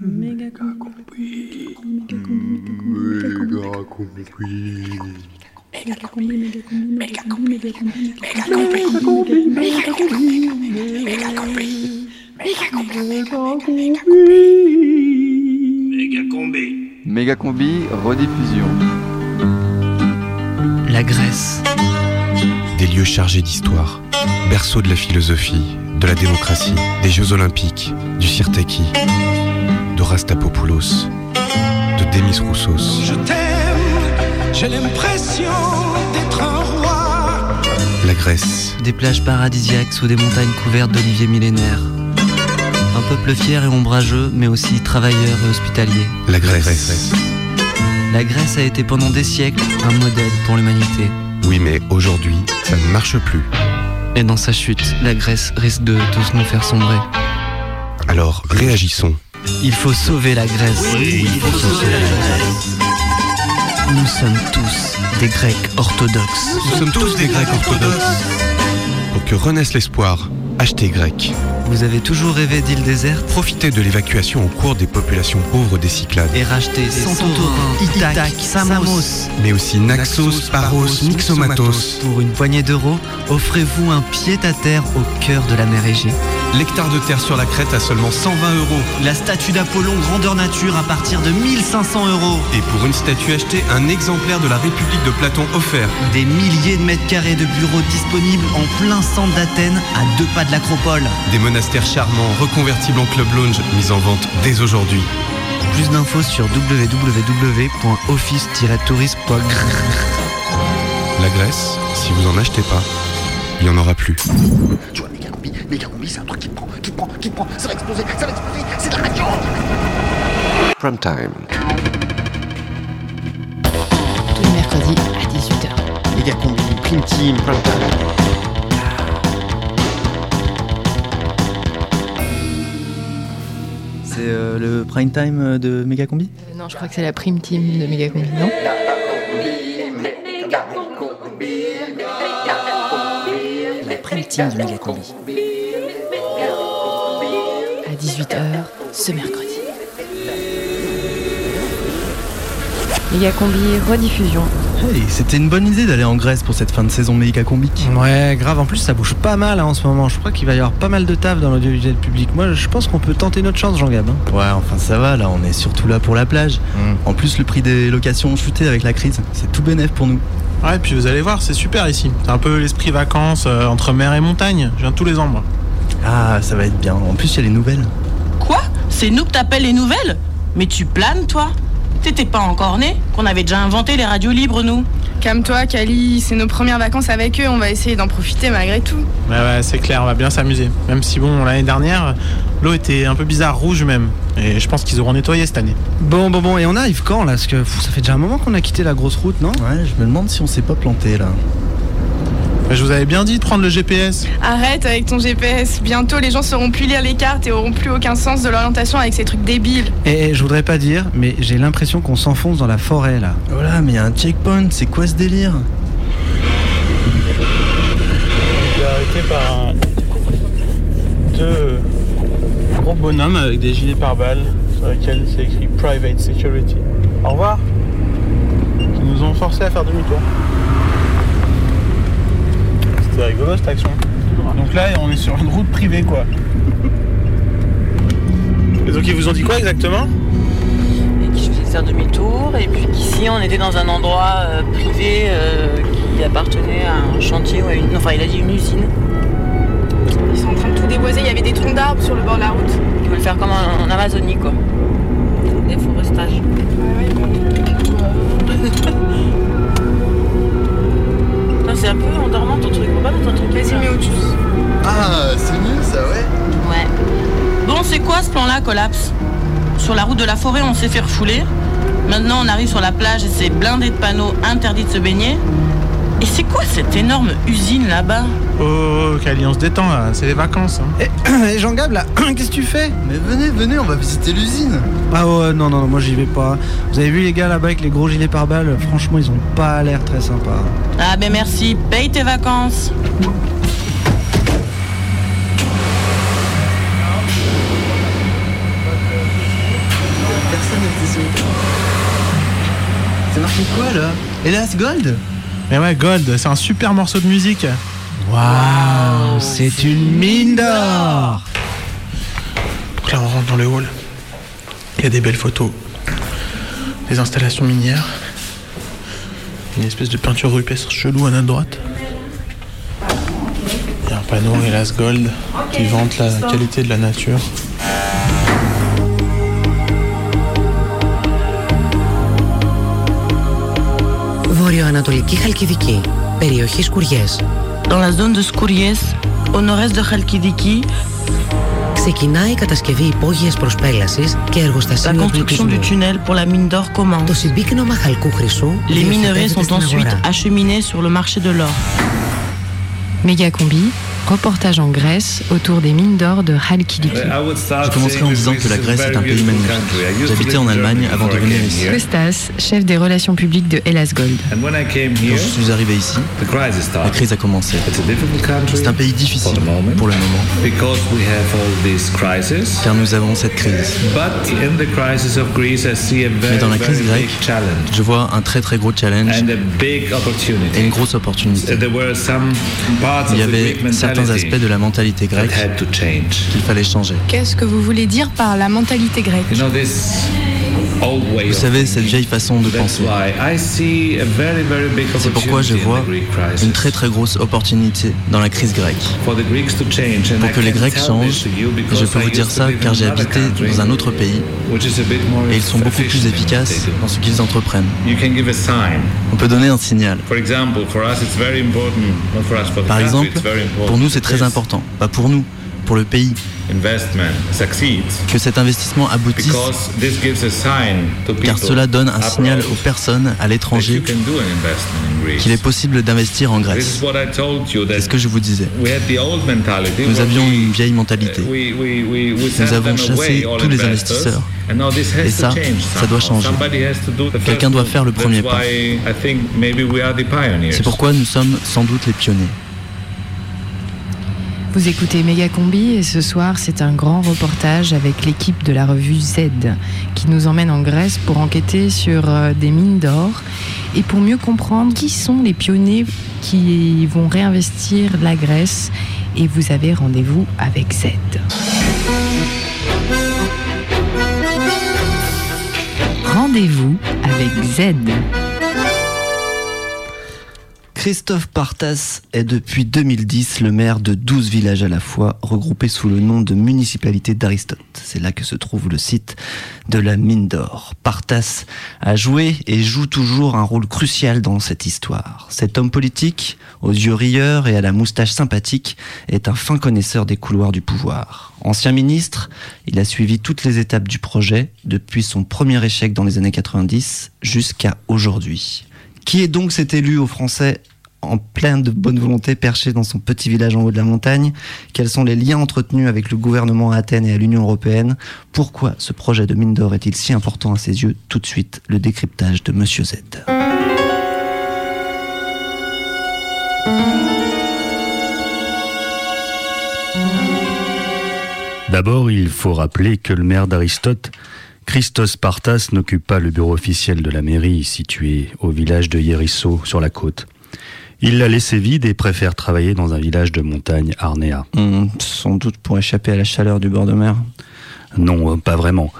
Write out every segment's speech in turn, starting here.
Méga combi. Méga combi. Méga combi. Méga combi. Méga combi. Méga combi. Méga combi. Méga combi. Méga combi. Méga combi, rediffusion. La Grèce. Des lieux chargés d'histoire, berceau de la philosophie, de la démocratie, des Jeux Olympiques, du Sirtaki, de Rastapopoulos, de Demis Roussos. Je t'aime, j'ai l'impression d'être un roi. La Grèce. Des plages paradisiaques sous des montagnes couvertes d'oliviers millénaires. Un peuple fier et ombrageux, mais aussi travailleur et hospitalier. La Grèce. La Grèce a été pendant des siècles un modèle pour l'humanité. Oui, mais aujourd'hui, ça ne marche plus. Et dans sa chute, la Grèce risque de tous nous faire sombrer. Alors, réagissons. Il faut sauver la Grèce. Oui, il faut sauver la Grèce. Nous sommes tous des Grecs orthodoxes. Nous sommes tous des Grecs orthodoxes. Pour que renaisse l'espoir, achetez grec. Vous avez toujours rêvé d'îles désertes Profitez de l'évacuation au cours des populations pauvres des Cyclades. Et rachetez Santorin, Ithaque, Samos. Mais aussi Naxos, Paros, Myxomatos. Pour une poignée d'euros, offrez-vous un pied-à-terre au cœur de la mer Égée. L'hectare de terre sur la crête à seulement 120 euros. La statue d'Apollon grandeur nature à partir de 1500 euros. Et pour une statue achetée, un exemplaire de la République de Platon offert. Des milliers de mètres carrés de bureaux disponibles en plein centre d'Athènes, à deux pas de l'acropole. Des monastères charmants, reconvertibles en club lounge, mis en vente dès aujourd'hui. Plus d'infos sur www.office-tourisme.gr. La Grèce, si vous en achetez pas, il n'y en aura plus. Tu vois, méga combi, méga combi, c'est un truc qui prend, qui prend, qui te prend, ça va exploser, ça va exploser, c'est de la radio Prime time. Tous les mercredis à 18h. Méga combi, prime team, prime time. C'est euh, le prime time de Megacombi? Euh, non, je crois que c'est la prime team de Megacombi, non? La prime team de méga combi. À 18h ce mercredi. Megacombi rediffusion. Hey, c'était une bonne idée d'aller en Grèce pour cette fin de saison Megacombique. Ouais, grave. En plus, ça bouge pas mal hein, en ce moment. Je crois qu'il va y avoir pas mal de taf dans l'audiovisuel public. Moi, je pense qu'on peut tenter notre chance, Jean-Gab. hein. Ouais, enfin ça va, là on est surtout là pour la plage. En plus, le prix des locations ont chuté avec la crise. C'est tout bénef pour nous. Ouais, et puis vous allez voir, c'est super ici. C'est un peu l'esprit vacances euh, entre mer et montagne. Je viens tous les ans, moi. Ah, ça va être bien. En plus, il y a les nouvelles. Quoi? C'est nous que t'appelles les nouvelles? Mais tu planes, toi? T'étais pas encore né Qu'on avait déjà inventé les radios libres, nous Calme-toi, Kali, c'est nos premières vacances avec eux, on va essayer d'en profiter malgré tout. Ouais, ouais, c'est clair, on va bien s'amuser. Même si, bon, l'année dernière, l'eau était un peu bizarre, rouge même. Et je pense qu'ils auront nettoyé cette année. Bon, bon, bon. Et on arrive quand là? Parce que pff, ça fait déjà un moment qu'on a quitté la grosse route, non? Ouais, je me demande si on s'est pas planté là. Je vous avais bien dit de prendre le GPS. Arrête avec ton GPS, bientôt les gens sauront plus lire les cartes et auront plus aucun sens de l'orientation avec ces trucs débiles. Et je voudrais pas dire, mais j'ai l'impression qu'on s'enfonce dans la forêt là. Voilà, mais il y a un checkpoint, c'est quoi ce délire? Il est arrêté par un... deux gros bonhommes avec des gilets pare-balles sur lesquels c'est écrit Private Security. Au revoir. Qui nous ont forcé à faire demi-tour. C'était rigolo cette action. Donc là, on est sur une route privée quoi. Et donc ils vous ont dit quoi exactement? Et qui faisait faire demi-tour. Et puis qu'ici, on était dans un endroit euh, privé euh, qui appartenait à un chantier ou à une. Enfin, il a dit une usine. Ils sont en train de tout déboiser, il y avait des troncs d'arbres sur le bord de la route. Ils veulent faire comme en, en Amazonie, quoi. Déforestage. Non, c'est un peu endormant ton truc. Faut pas mettre ton truc. Vas-y, mets autre chose. Ah, c'est mieux ça, ouais. Ouais. Bon, c'est quoi ce plan-là, Collapse Sur la route de la forêt, on s'est fait refouler. Maintenant, on arrive sur la plage et c'est blindé de panneaux interdits de se baigner. Et c'est quoi cette énorme usine là-bas oh, oh, oh, Cali, on se détend là, c'est les vacances. Hein. Et, Jean Gab là, qu'est-ce que tu fais? Mais venez, venez, on va visiter l'usine. Ah ouais, non, non, non moi j'y vais pas. Vous avez vu les gars là-bas avec les gros gilets pare-balles? Franchement, ils ont pas l'air très sympas. Ah ben merci, paye tes vacances. Personne C'est marqué quoi là? Et Gold? Mais ouais, Gold, c'est un super morceau de musique. Waouh, c'est une mine d'or Donc là, on rentre dans le hall. Il y a des belles photos. Des installations minières. Une espèce de peinture rupestre chelou à notre droite. Il y a un panneau Hélas Gold qui vante la qualité de la nature. Βόρειο-Ανατολική Χαλκιδική. Περιοχή Σκουριές. Dans la zone de Skouries, au nord-est de Khalkidiki, Ξεκινάει η κατασκευή υπόγειας προσπέλασης και la εργοστασίου construction du εμπλουτισμού. tunnel pour la mine d'or commence. Το συμπίκνωμα χαλκού χρυσού Les minerais διοχετεύεται sont στην ensuite αγορά. acheminés sur le marché de l'or. Méga combi, reportage en Grèce autour des mines d'or de Halkidiki. Je commencerai en disant que la Grèce est un pays magnifique. J'habitais en Allemagne avant de venir ici. Costas, chef des relations publiques de Hellas Gold. Quand je suis arrivé ici, la crise a commencé. C'est un pays difficile pour le moment, car nous avons cette crise. Mais dans la crise grecque, je vois un très très gros challenge et une grosse opportunité. Il y avait certains aspects de la mentalité grecque qu'il fallait changer. Qu'est-ce que vous voulez dire par la mentalité grecque? Vous savez, cette vieille façon de penser. C'est pourquoi je vois une très très grosse opportunité dans la crise grecque. Pour que les Grecs changent, et je peux vous dire ça car j'ai habité dans un autre pays et ils sont beaucoup plus efficaces dans ce qu'ils entreprennent. On peut donner un signal. Par exemple, pour nous c'est très important, pas pour nous, pour le pays, que cet investissement aboutisse, car cela donne un signal aux personnes à l'étranger qu'il est possible d'investir en Grèce. C'est ce que je vous disais. Nous avions une vieille mentalité. Nous avons chassé tous les investisseurs. Et ça, ça doit changer. Quelqu'un doit faire le premier pas. C'est pourquoi nous sommes sans doute les pionniers. Vous écoutez Méga Combi et ce soir c'est un grand reportage avec l'équipe de la revue Z qui nous emmène en Grèce pour enquêter sur euh, des mines d'or et pour mieux comprendre qui sont les pionniers qui vont réinvestir la Grèce et vous avez rendez-vous avec Z. Rendez-vous avec Z. Christophe Partas est depuis 2010 le maire de 12 villages à la fois, regroupés sous le nom de municipalité d'Aristote. C'est là que se trouve le site de la mine d'or. Partas a joué et joue toujours un rôle crucial dans cette histoire. Cet homme politique, aux yeux rieurs et à la moustache sympathique, est un fin connaisseur des couloirs du pouvoir. Ancien ministre, il a suivi toutes les étapes du projet, depuis son premier échec dans les années 90 jusqu'à aujourd'hui. Qui est donc cet élu aux Français en plein de bonne volonté perché dans son petit village en haut de la montagne Quels sont les liens entretenus avec le gouvernement à Athènes et à l'Union européenne? Pourquoi ce projet de mine d'or est-il si important à ses yeux? Tout de suite, le décryptage de Monsieur Z. D'abord, il faut rappeler que le maire d'Aristote, Christos Partas, n'occupe pas le bureau officiel de la mairie situé au village de Yerisso sur la côte. Il l'a laissé vide et préfère travailler dans un village de montagne Arnéa. Hmm, sans doute pour échapper à la chaleur du bord de mer. Non, euh, pas vraiment.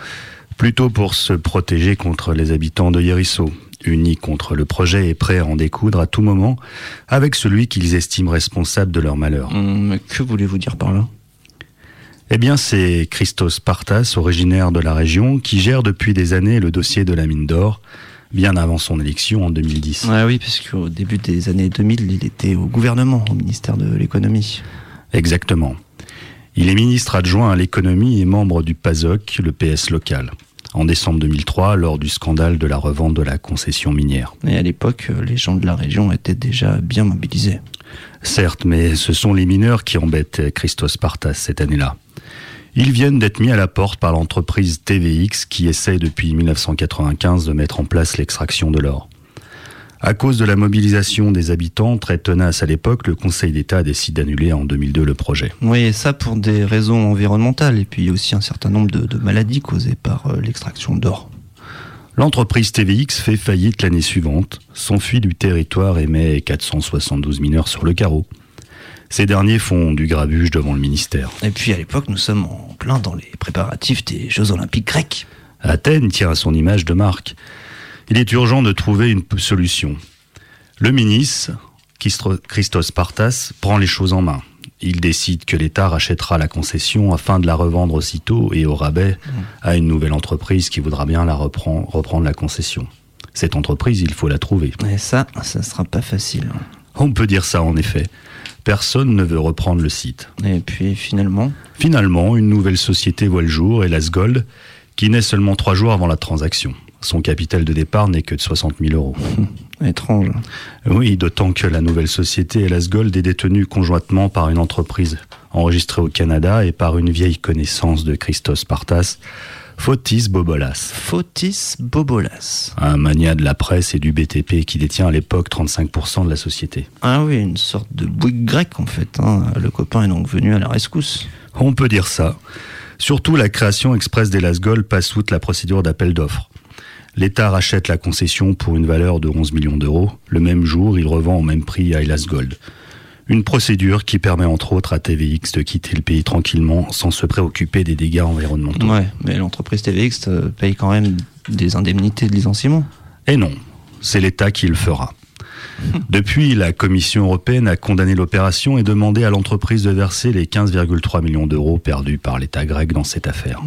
Plutôt pour se protéger contre les habitants de Yerisso, unis contre le projet et prêts à en découdre à tout moment avec celui qu'ils estiment responsable de leur malheur. Hmm, mais que voulez-vous dire par là? Eh bien, c'est Christos Partas, originaire de la région, qui gère depuis des années le dossier de la mine d'or, bien avant son élection en 2010. Ouais, oui, parce qu'au début des années 2000, il était au gouvernement, au ministère de l'économie. Exactement. Il est ministre adjoint à l'économie et membre du PASOK, le PS local. En décembre 2003, lors du scandale de la revente de la concession minière. Et à l'époque, les gens de la région étaient déjà bien mobilisés. Certes, mais ce sont les mineurs qui embêtent Christos Partas cette année-là. Ils viennent d'être mis à la porte par l'entreprise TVX qui essaie depuis 1995 de mettre en place l'extraction de l'or. À cause de la mobilisation des habitants très tenace à l'époque, le Conseil d'État décide d'annuler en 2002 le projet. Oui, et ça pour des raisons environnementales et puis aussi un certain nombre de, de maladies causées par euh, l'extraction d'or. L'entreprise TVX fait faillite l'année suivante, s'enfuit du territoire et met 472 mineurs sur le carreau. Ces derniers font du grabuge devant le ministère. Et puis à l'époque, nous sommes en plein dans les préparatifs des Jeux Olympiques grecs. Athènes tient à son image de marque. Il est urgent de trouver une solution. Le ministre, Christos Partas, prend les choses en main. Il décide que l'État rachètera la concession afin de la revendre aussitôt et au rabais à une nouvelle entreprise qui voudra bien la reprendre, reprendre la concession. Cette entreprise, il faut la trouver. Et ça, ça sera pas facile. On peut dire ça en effet. Personne ne veut reprendre le site. Et puis finalement Finalement, une nouvelle société voit le jour, Elas Gold, qui naît seulement trois jours avant la transaction. Son capital de départ n'est que de 60 000 euros. Étrange. Oui, d'autant que la nouvelle société Elas Gold est détenue conjointement par une entreprise enregistrée au Canada et par une vieille connaissance de Christos Partas, Fotis Bobolas. Fotis Bobolas. Un mania de la presse et du BTP qui détient à l'époque 35% de la société. Ah oui, une sorte de Bouygues grec en fait. Hein. Le copain est donc venu à la rescousse. On peut dire ça. Surtout la création express d'Elas Gold passe outre la procédure d'appel d'offres. L'État rachète la concession pour une valeur de 11 millions d'euros. Le même jour, il revend au même prix à Elas Gold. Une procédure qui permet entre autres à TVX de quitter le pays tranquillement sans se préoccuper des dégâts environnementaux. Ouais, mais l'entreprise TVX euh, paye quand même des indemnités de licenciement. Et non, c'est l'État qui le fera. Depuis, la Commission européenne a condamné l'opération et demandé à l'entreprise de verser les 15,3 millions d'euros perdus par l'État grec dans cette affaire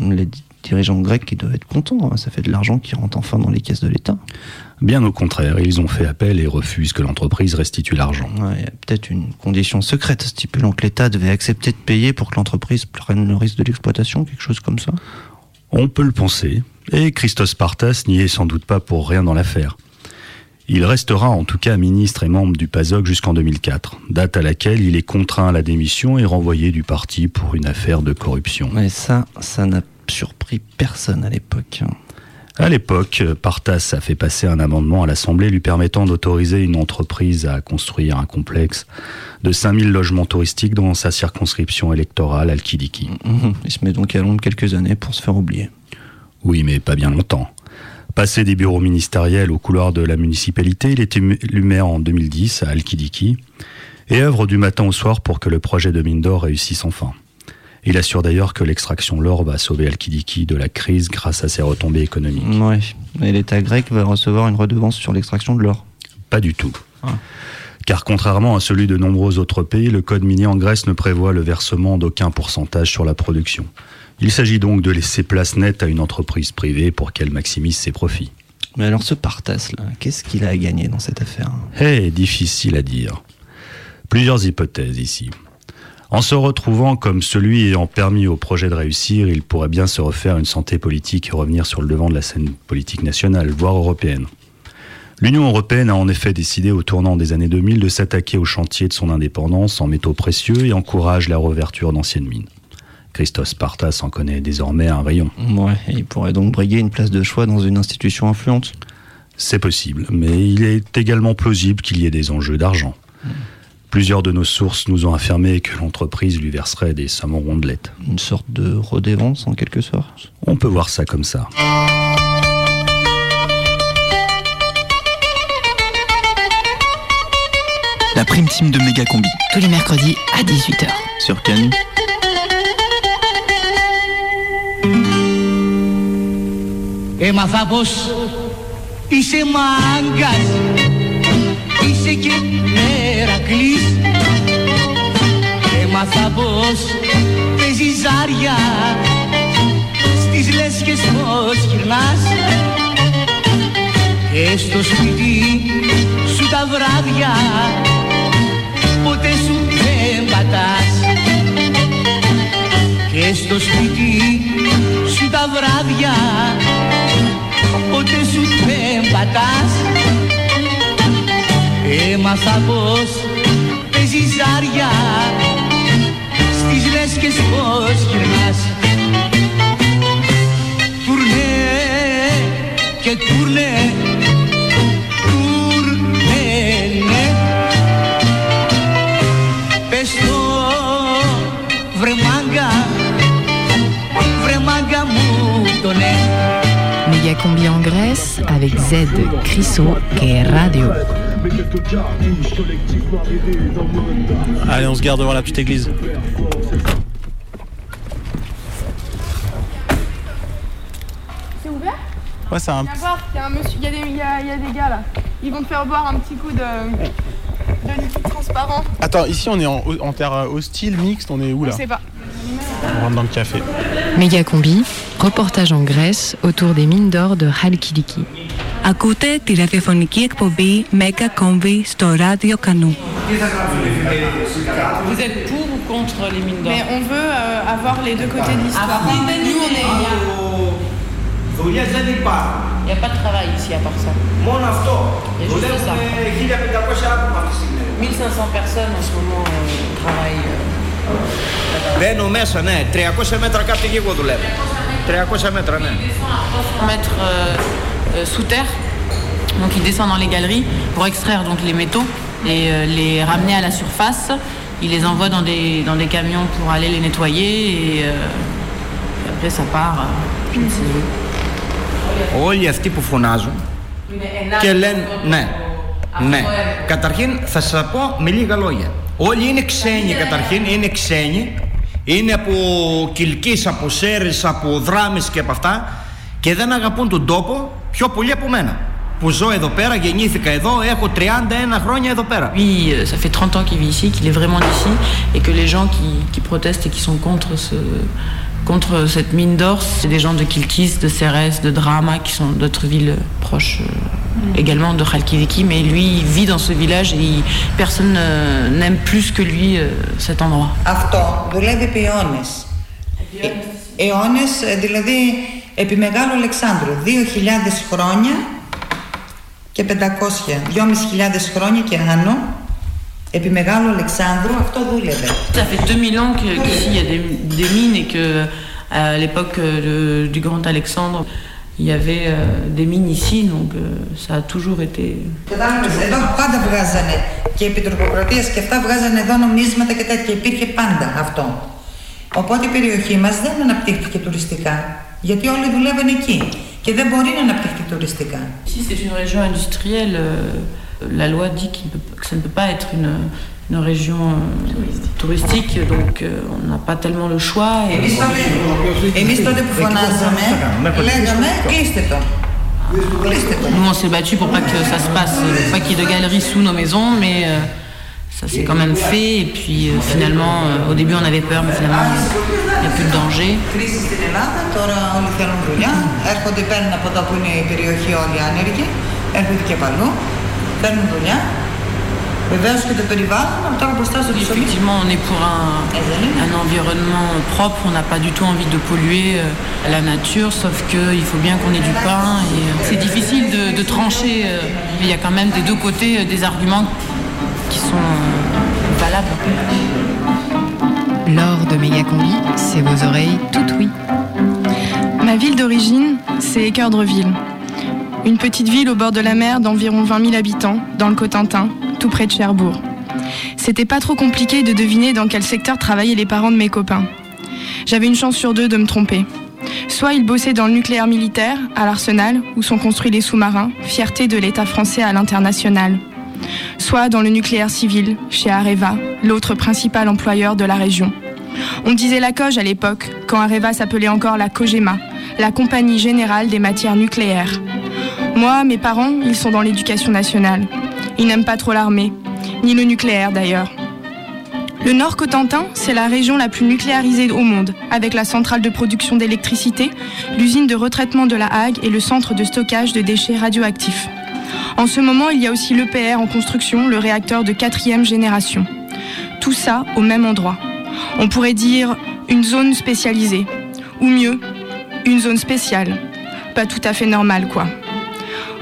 dirigeants grecs qui doivent être contents. Hein. Ça fait de l'argent qui rentre enfin dans les caisses de l'État. Bien au contraire, ils ont fait appel et refusent que l'entreprise restitue l'argent. Il y a peut-être une condition secrète stipulant que l'État devait accepter de payer pour que l'entreprise prenne le risque de l'exploitation, quelque chose comme ça? On peut le penser, et Christos Partas n'y est sans doute pas pour rien dans l'affaire. Il restera en tout cas ministre et membre du PASOK jusqu'en 2004, date à laquelle il est contraint à la démission et renvoyé du parti pour une affaire de corruption. Mais ça, ça n'a surpris personne à l'époque. À l'époque, Partas a fait passer un amendement à l'Assemblée lui permettant d'autoriser une entreprise à construire un complexe de 5000 logements touristiques dans sa circonscription électorale Al-Kidiki. Mhm. Il se met donc à Londres quelques années pour se faire oublier. Oui, mais pas bien longtemps. Passé des bureaux ministériels au couloir de la municipalité, il est élu maire en 2010 à Al-Kidiki et œuvre du matin au soir pour que le projet de mine d'or réussisse enfin. Il assure d'ailleurs que l'extraction de l'or va sauver Al-Kidiki de la crise grâce à ses retombées économiques. Oui, et l'État grec va recevoir une redevance sur l'extraction de l'or Pas du tout. Ah. Car contrairement à celui de nombreux autres pays, le code minier en Grèce ne prévoit le versement d'aucun pourcentage sur la production. Il s'agit donc de laisser place nette à une entreprise privée pour qu'elle maximise ses profits. Mais alors ce Partas, là, qu'est-ce qu'il a à gagner dans cette affaire? Eh, difficile à dire. Plusieurs hypothèses ici. En se retrouvant comme celui ayant permis au projet de réussir, il pourrait bien se refaire une santé politique et revenir sur le devant de la scène politique nationale, voire européenne. L'Union européenne a en effet décidé au tournant des années 2000 de s'attaquer au chantier de son indépendance en métaux précieux et encourage la réouverture d'anciennes mines. Christos Partas en connaît désormais un rayon. Ouais, il pourrait donc briguer une place de choix dans une institution influente. C'est possible, mais il est également plausible qu'il y ait des enjeux d'argent. Plusieurs de nos sources nous ont affirmé que l'entreprise lui verserait des sommes rondelettes. Une sorte de redévance en quelque sorte On peut voir ça comme ça. La prime team de Méga Combi. Tous les mercredis à 18h. Sur Canu. Έμαθα πως είσαι είσαι και Μερακλής Έμαθα πως παίζει ζάρια στις λέσχες πως γυρνάς. Και στο σπίτι σου τα βράδια ποτέ σου δεν πατάς. Και στο σπίτι σου τα βράδια ποτέ σου δεν πατάς. Έμαθα πως παίζεις ζάρια Στις λέσχες πως γυρνάς. Τουρνέ και τουρνέ Τουρνέ ναι Πες το βρε μάγκα Βρε μάγκα μου το ναι. Combi en Grèce avec Z, Crisso et Radio. Allez, on se garde devant la petite église. C'est ouvert? Ouais, c'est un. Il y, a un monsieur- il y a des- il y a- il y a des gars là. Ils vont te faire boire un petit coup de, de liquide transparent. Attends, ici on est en, en terre hostile, mixte, on est où là Je sais pas. On rentre dans le café. Méga Combi, reportage en Grèce autour des mines d'or de Halkidiki. Ακούτε τη ραδιοφωνική εκπομπή Mega Combi στο ράδιο Κανού. Vous êtes pour ou contre les mines d'or Mais on veut euh, avoir les deux côtés de l'histoire. Ah, Nous, on est. Δουλειές δεν υπάρχουν. Il n'y a pas de travail ici à part ça. Μόνο αυτό. Il y a juste Δουλεύουν ça. 1500 άτομα αυτή τη στιγμή. 1500 personnes en ce moment euh, travaillent. euh, Μπαίνω μέσα, ναι. 300 μέτρα κάτω εκεί εγώ δουλεύω. 300 μέτρα, ναι. mettre euh, euh, sous terre. Donc ils descendent dans les galeries pour extraire donc les métaux et euh, les ramener à la surface. Ils les envoient dans des, dans des camions pour aller les nettoyer et, euh, et après ça part. euh, je ne sais où. Όλοι αυτοί που φωνάζουν και λένε ναι, ναι. Καταρχήν θα σας πω με λίγα λόγια. Όλοι είναι ξένοι καταρχήν, είναι ξένοι. Είναι από Κιλκής, από Σέρες, από Δράμες και από αυτά και δεν αγαπούν τον τόπο πιο πολύ από μένα. Που ζω εδώ πέρα, γεννήθηκα εδώ, έχω 31 χρόνια εδώ πέρα. Lui, euh, ça fait 30 ans qu'il vit ici, qu'il est vraiment d'ici, et que les gens qui, qui protestent et qui sont contre, ce, contre cette mine d'or, c'est des gens de Kilkis, de Cérès, de Drama, qui sont d'autres villes proches euh, également de Khalkidiki, mais lui, il vit dans ce village et il- personne euh, n'aime plus que lui euh, cet endroit. Αυτό δουλεύει επί αιώνες. Ε, αιώνες, ε, δηλαδή επί Μεγάλου Αλεξάνδρου. 2.000 χρόνια και 500, 2.500 χρόνια και άνω. Επί Μεγάλου Αλεξάνδρου αυτό δούλευε. Ça fait 2000 ans que- qu'ici il y a des, des mines et que à l'époque euh, de- du Grand Alexandre, il y avait euh, des mines ici, donc euh, ça a toujours été. Κατάλαβες, εδώ πάντα βγάζανε και επί τροποκρατίας και αυτά βγάζανε εδώ νομίσματα και τέτοια. Υπήρχε πάντα αυτό. Οπότε η περιοχή μας δεν αναπτύχθηκε τουριστικά. Γιατί όλοι δουλεύαν εκεί και δεν μπορεί να αναπτυχθεί τουριστικά. Ici, c'est une région industrielle. euh, la loi dit qu'il ne peut- que ça ne peut pas être une, une région euh, touristique, donc euh, on n'a pas tellement le choix. et- Εμείς τότε, εμείς τότε που φωνάζαμε, λέγαμε κλείστε το. Κλείστε το. Nous, on s'est battu pour pas que ça se passe, euh, pas qu'il y ait de galeries sous nos maisons, mais euh, ça s'est quand même fait. Et puis euh, finalement, euh, au début on avait peur, mais finalement il n'y a plus de danger. Effectivement, on est pour un, environnement propre, on n'a pas du tout envie de polluer euh, la nature, sauf qu'il faut bien qu'on ait du pain. C'est difficile de, de trancher, il y a quand même des deux côtés des arguments qui sont euh, valables. L'or de Mégacombi, c'est vos oreilles tout oui. Ma ville d'origine, c'est Équeurdreville. Une petite ville au bord de la mer d'environ 20 000 habitants, dans le Cotentin, tout près de Cherbourg. C'était pas trop compliqué de deviner dans quel secteur travaillaient les parents de mes copains. J'avais une chance sur deux de me tromper. Soit ils bossaient dans le nucléaire militaire, à l'arsenal, où sont construits les sous-marins, fierté de l'État français à l'international. Soit dans le nucléaire civil, chez Areva, l'autre principal employeur de la région. On disait la COGE à l'époque, quand Areva s'appelait encore la COGEMA, la Compagnie Générale des Matières Nucléaires. Moi, mes parents, ils sont dans l'éducation nationale. Ils n'aiment pas trop l'armée, ni le nucléaire d'ailleurs. Le Nord Cotentin, c'est la région la plus nucléarisée au monde, avec la centrale de production d'électricité, l'usine de retraitement de la Hague et le centre de stockage de déchets radioactifs. En ce moment, il y a aussi l'EPR en construction, le réacteur de quatrième génération. Tout ça au même endroit. On pourrait dire une zone spécialisée, ou mieux, une zone spéciale. Pas tout à fait normale, quoi.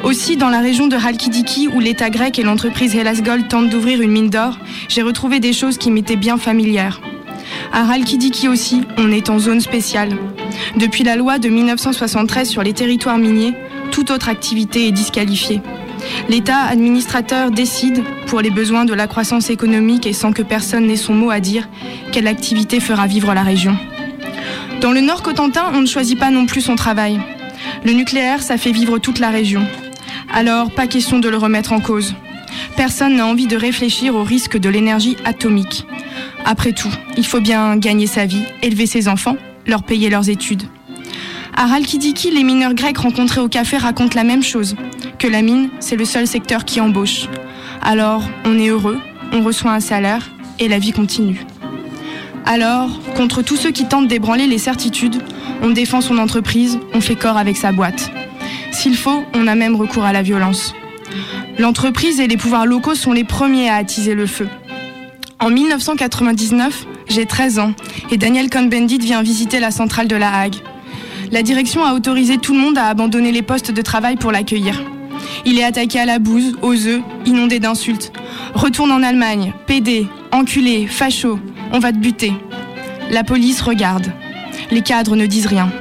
Aussi, dans la région de Halkidiki, où l'État grec et l'entreprise Hellas Gold tentent d'ouvrir une mine d'or, j'ai retrouvé des choses qui m'étaient bien familières. À Halkidiki aussi, on est en zone spéciale. Depuis la loi de 1973 sur les territoires miniers, toute autre activité est disqualifiée. L'État administrateur décide, pour les besoins de la croissance économique et sans que personne n'ait son mot à dire, quelle activité fera vivre la région. Dans le Nord Cotentin, on ne choisit pas non plus son travail. Le nucléaire, ça fait vivre toute la région. Alors, pas question de le remettre en cause. Personne n'a envie de réfléchir au risque de l'énergie atomique. Après tout, il faut bien gagner sa vie, élever ses enfants, leur payer leurs études. À Ralkidiki, les mineurs grecs rencontrés au café racontent la même chose, que la mine, c'est le seul secteur qui embauche. Alors, on est heureux, on reçoit un salaire, et la vie continue. Alors, contre tous ceux qui tentent d'ébranler les certitudes, on défend son entreprise, on fait corps avec sa boîte. S'il faut, on a même recours à la violence. L'entreprise et les pouvoirs locaux sont les premiers à attiser le feu. En 1999, j'ai 13 ans et Daniel Cohn-Bendit vient visiter la centrale de La Hague. La direction a autorisé tout le monde à abandonner les postes de travail pour l'accueillir. Il est attaqué à la bouse, aux œufs, inondé d'insultes. Retourne en Allemagne, pédé, enculé, facho, on va te buter. La police regarde. Les cadres ne disent rien.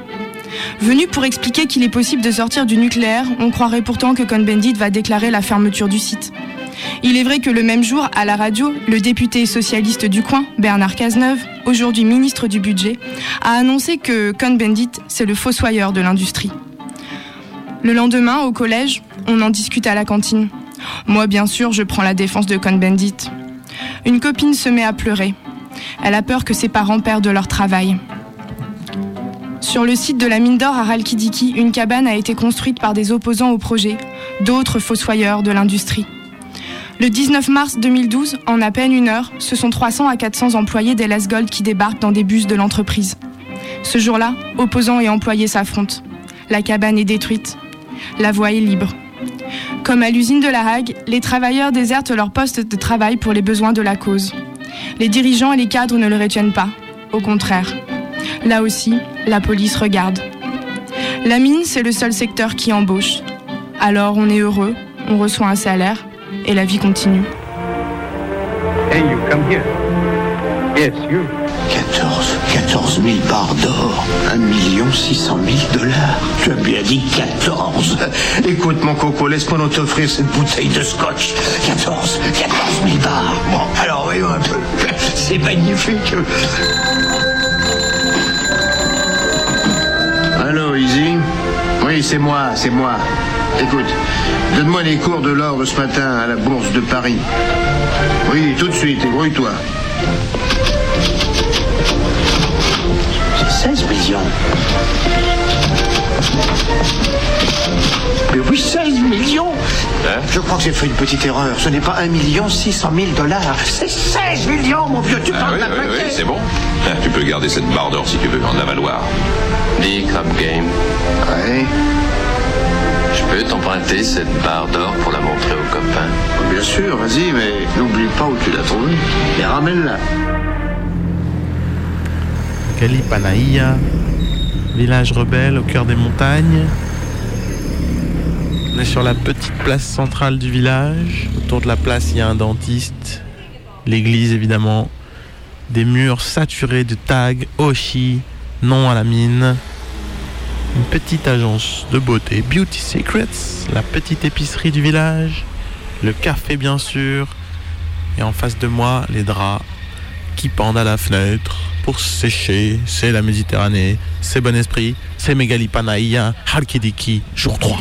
Venu pour expliquer qu'il est possible de sortir du nucléaire, on croirait pourtant que Cohn-Bendit va déclarer la fermeture du site. Il est vrai que le même jour, à la radio, le député socialiste du coin, Bernard Cazeneuve, aujourd'hui ministre du Budget, a annoncé que Cohn-Bendit, c'est le fossoyeur de l'industrie. Le lendemain, au collège, on en discute à la cantine. Moi, bien sûr, je prends la défense de Cohn-Bendit. Une copine se met à pleurer. Elle a peur que ses parents perdent leur travail. Sur le site de la mine d'or à Ralkidiki, une cabane a été construite par des opposants au projet, d'autres fossoyeurs de l'industrie. Le 19 mars 2012, en à peine une heure, ce sont 300 à 400 employés d'Elas Gold qui débarquent dans des bus de l'entreprise. Ce jour-là, opposants et employés s'affrontent. La cabane est détruite. La voie est libre. Comme à l'usine de la Hague, les travailleurs désertent leur poste de travail pour les besoins de la cause. Les dirigeants et les cadres ne le retiennent pas. Au contraire. Là aussi, la police regarde. La mine, c'est le seul secteur qui embauche. Alors on est heureux, on reçoit un salaire et la vie continue. Hey, you come here. Yes, you. 14, 14 000 barres d'or, 1 million 600 000 dollars. Tu as bien dit 14. Écoute, mon coco, laisse-moi nous t'offrir cette bouteille de scotch. 14, 14 000 barres. Bon, alors voyons un peu. C'est magnifique. Allô, Easy Oui, c'est moi, c'est moi. Écoute, donne-moi les cours de l'or de ce matin à la bourse de Paris. Oui, tout de suite, ébrouille-toi. Que j'ai fait une petite erreur. Ce n'est pas 1 million 600 000 dollars. C'est 16 millions, mon vieux. Tu Ah parles oui, d'un oui, oui, c'est bon. Ah, Tu peux garder cette barre d'or si tu veux en la valoir. Dis, Crab Game. Ouais. Je peux t'emprunter cette barre d'or pour la montrer aux copains. Bien sûr, vas-y, mais n'oublie pas où tu l'as trouvée. Et ramène-la. Kalipanaïa, village rebelle au cœur des montagnes. On est sur la petite place centrale du village. Autour de la place, il y a un dentiste. L'église, évidemment. Des murs saturés de tags Oshi, non à la mine. Une petite agence de beauté, Beauty Secrets. La petite épicerie du village. Le café, bien sûr. Et en face de moi, les draps qui pendent à la fenêtre pour sécher. C'est la Méditerranée, c'est Bon Esprit, c'est Megalipanaïa, Halkidiki, jour 3.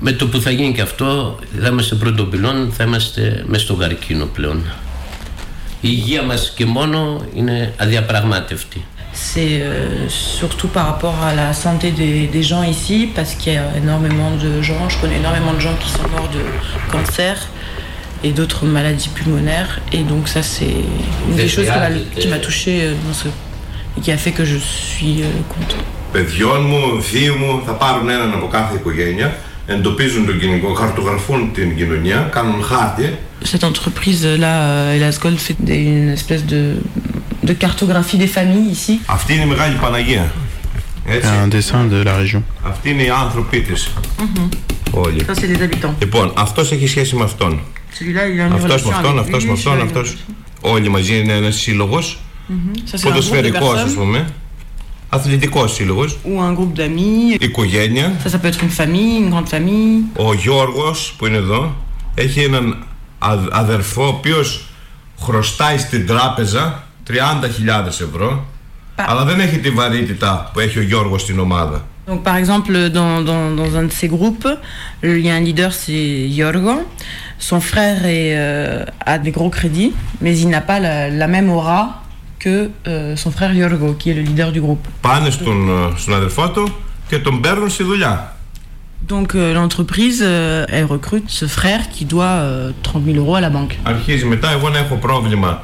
με το που θα γίνει και αυτό, θα είμαστε πρώτο πυλόν, θα είμαστε μέσα στον καρκίνο πλέον. Η υγεία μας και μόνο είναι αδιαπραγμάτευτη. C'est euh, surtout par rapport à la santé des, des gens ici, parce qu'il y a énormément de gens, je connais énormément de gens qui sont morts de cancer et d'autres maladies pulmonaires. Et donc ça, c'est une des choses qui m'a, qui m'a touchée euh, dans ce, et qui a fait que je suis euh, contente. παιδιών μου, θείου μου, θα πάρουν έναν από κάθε οικογένεια, εντοπίζουν τον κοινωνικό, χαρτογραφούν την κοινωνία, κάνουν χάρτη. Cette entreprise-là, euh, Elas Gold, fait des- une espèce de, de cartographie des familles ici. Αυτή είναι η Μεγάλη Παναγία. Un dessin de la région. Αυτοί είναι οι άνθρωποι της. Όλοι. Ça, c'est des habitants. Λοιπόν, αυτός έχει σχέση με αυτόν. Celui-là, il a une Αυτός relation με αυτόν, avec αυτός lui, με αυτόν, celui-là, αυτός. Όλοι μαζί είναι ένας σύλλογος. Ça, c'est un groupe de Ποδοσφαιρικός, ας personnes πούμε. Αθλητικό σύλλογο. ou un groupe d'amis. Οικογένεια. Ça, ça peut être une famille, une grande famille. Ο Γιώργο που είναι εδώ έχει έναν αδ- αδερφό ο οποίο χρωστάει στην τράπεζα 30.000 ευρώ. Αλλά δεν έχει τη βαρύτητα που έχει ο Γιώργος στην ομάδα. Donc, par exemple, dans, dans, dans un de ces groupes, il y a un leader, c'est Yorgo. Son frère est, euh, a des gros crédits, mais il n'a pas la, la même aura que euh, son frère Yorgo, qui est le leader du groupe. Πάνε στον, ε, στον αδερφό του και τον παίρνουν στη δουλειά. Donc, euh, l'entreprise, euh, elle recrute ce frère qui doit euh, 30 000 euros à la banque. Αρχίζει μετά εγώ να έχω πρόβλημα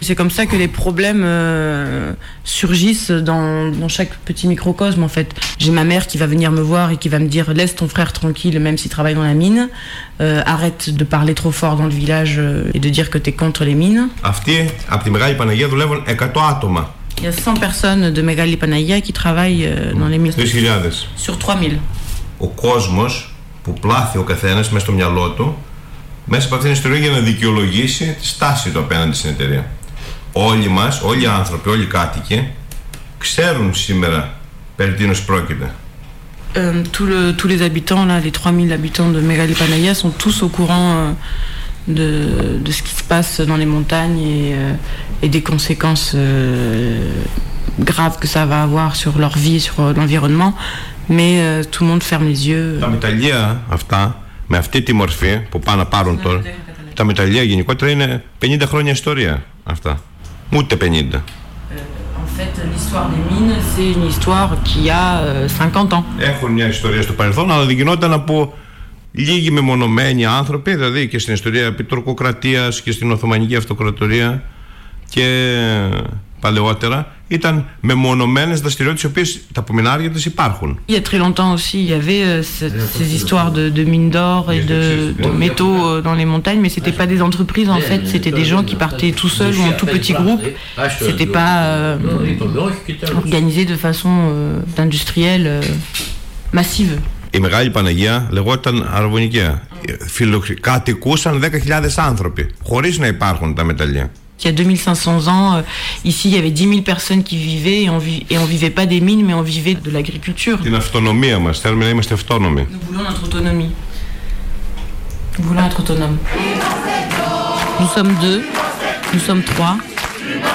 C'est comme ça que les problèmes euh, surgissent dans, chaque petit microcosme en fait. J'ai ma mère qui va venir me voir et qui va me dire laisse ton frère tranquille même s'il travaille dans la mine, euh, arrête de parler trop fort dans le village euh, et de dire que tu es contre les mines. Il y a 100 personnes de Megali Panagia qui travaillent dans les mines. Sur 3000. Au cosmos που πλάθει ο καθένας μέσα στο μυαλό του μέσα από αυτήν την ιστορία για να δικαιολογήσει τη στάση του απέναντι στην εταιρεία. Όλοι μας, όλοι οι άνθρωποι, όλοι οι κάτοικοι ξέρουν σήμερα περί τίνος πρόκειται. Euh, tout le- tous les habitants, là, les 3000 habitants de Megali Panaya sont tous au courant euh, de, de ce qui se passe dans les montagnes et, euh, et des conséquences euh, graves que ça va avoir sur leur vie, sur euh, l'environnement. Mais euh, tout le monde ferme les yeux. Τα μεταλλεία αυτά, με αυτή τη μορφή που πάνε να πάρουν τώρα, τα μεταλλεία γενικότερα είναι 50 χρόνια ιστορία αυτά. Ούτε 50. En fait, l'histoire des mines, c'est une histoire qui a euh, 50 ans. Έχουν μια ιστορία στο παρελθόν, αλλά δεν γινόταν από λίγοι μεμονωμένοι άνθρωποι, δηλαδή και στην ιστορία επί τουρκοκρατίας και στην Οθωμανική Αυτοκρατορία και παλαιότερα, ήταν μεμονωμένες δραστηριότητες οι οποίες τα απομεινάρια της υπάρχουν. Il y a très longtemps aussi, il y avait euh, ce- ces histoires de, de mines d'or et de, de métaux euh, dans les montagnes, mais c'était pas des entreprises en fait, c'était des gens qui partaient tout seuls ou en tout petit groupe. C'était pas euh, organisé de façon euh, industrielle euh, massive. Η Μεγάλη Παναγία λεγόταν Αραβωνικαία. Φιλοκ- Κατοικούσαν 10.000 άνθρωποι, χωρίς να υπάρχουν τα μεταλλεία. Il y a 2500 ans, euh, ici, il y avait 10 000 personnes qui vivaient et on, vi- et on vivait pas des mines, mais on vivait de l'agriculture. Την αυτονομία μας, θέλουμε να είμαστε αυτόνομοι. Nous voulons notre autonomie. Nous voulons être autonomes. Nous sommes deux, nous sommes trois,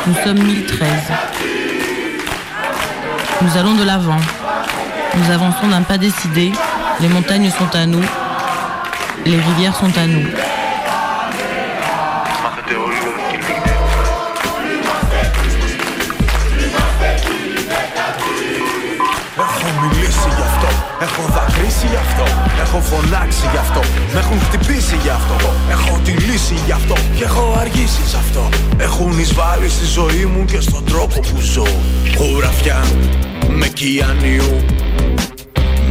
nous sommes 1013. Nous allons de l'avant. Nous avançons d'un pas décidé. Les montagnes sont à nous. Les rivières sont à nous. Δακρύσει γι' αυτό. Έχω φωνάξει γι' αυτό, με έχουν χτυπήσει γι' αυτό. Έχω τη λύση γι' αυτό. Και έχω αργήσει σε αυτό. Έχουν εισβάλει στη ζωή μου και στον τρόπο που ζω. Χωραφιά με κιάνιο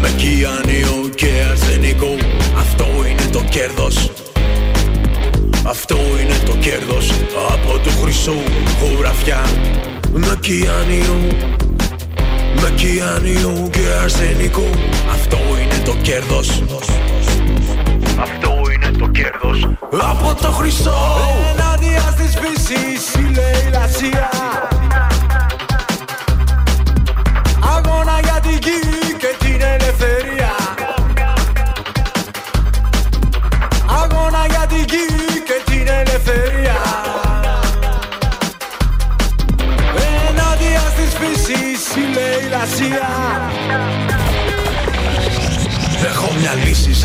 Με κιάνιο και αρσενικό. Αυτό είναι το κέρδος. Αυτό είναι το κέρδος από του χρυσού. Χωραφιά με κιάνιο με κιάνιο και αρσενικό. Αυτό είναι το κέρδος. Αυτό είναι το κέρδος. Από το χρυσό Ενάντια στις φύσης η λαιλασία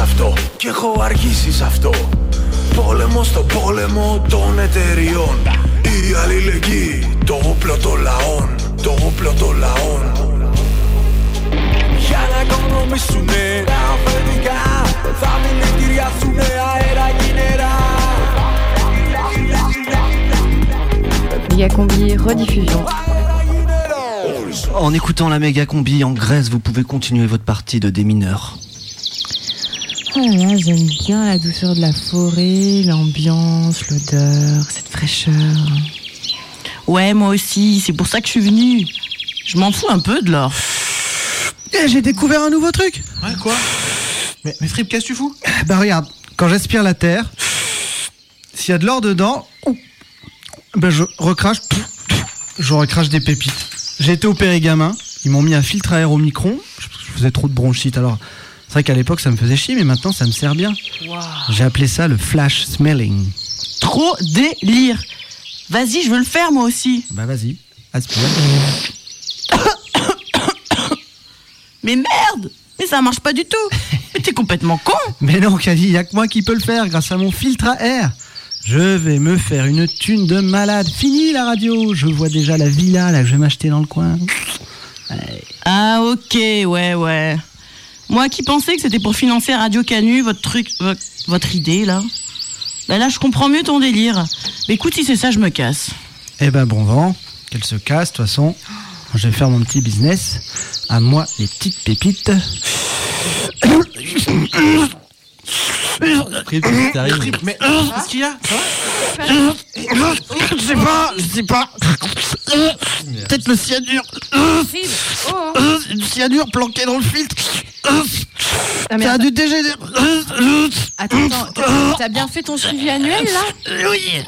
αυτό και έχω αργήσει σε αυτό Πόλεμο στο πόλεμο των εταιριών Η αλληλεγγύη, το όπλο των λαών Το όπλο των λαών Για να οικονομήσουνε τα αφεντικά Θα μιλητηριάσουνε αέρα και νερά Méga Combi rediffusion. En écoutant la méga combi en Grèce, vous pouvez continuer votre partie de démineur. Oh là, j'aime bien la douceur de la forêt, l'ambiance, l'odeur, cette fraîcheur. Ouais, moi aussi, c'est pour ça que je suis venue. Je m'en fous un peu de l'or. Eh, j'ai découvert un nouveau truc. Ouais, quoi? Mais, mais Fripp, qu'est-ce que tu fous? Bah regarde, quand j'aspire la terre, s'il y a de l'or dedans, ben je recrache, je recrache des pépites. J'ai été opéré gamin, ils m'ont mis un filtre à air au micron, je faisais trop de bronchite alors. C'est vrai qu'à l'époque ça me faisait chier, mais maintenant ça me sert bien. J'ai appelé ça le flash smelling. Trop délire. Vas-y, je veux le faire moi aussi. Bah vas-y, aspire. Mais merde Mais ça marche pas du tout Mais t'es complètement con Mais non, Kadi, y a que moi qui peux le faire grâce à mon filtre à air. Je vais me faire une thune de malade. Fini la radio. Je vois déjà la villa là que je vais m'acheter dans le coin. Ah ok, ouais, ouais. Moi qui pensais que c'était pour financer Radio Canu, votre truc, votre, idée là. Ben là, je comprends mieux ton délire. Mais écoute, si c'est ça, je me casse. Eh ben bon vent, qu'elle se casse, de toute façon. Je vais faire mon petit business. À moi, les petites pépites. Mais qu'est-ce qu'il y a Je sais pas, je sais pas. Peut-être le cyanure. Une cyanure planquée dans le filtre. Ah, ça a dû dégénérer. Attends, attends, t'as bien fait ton suivi annuel là Oui.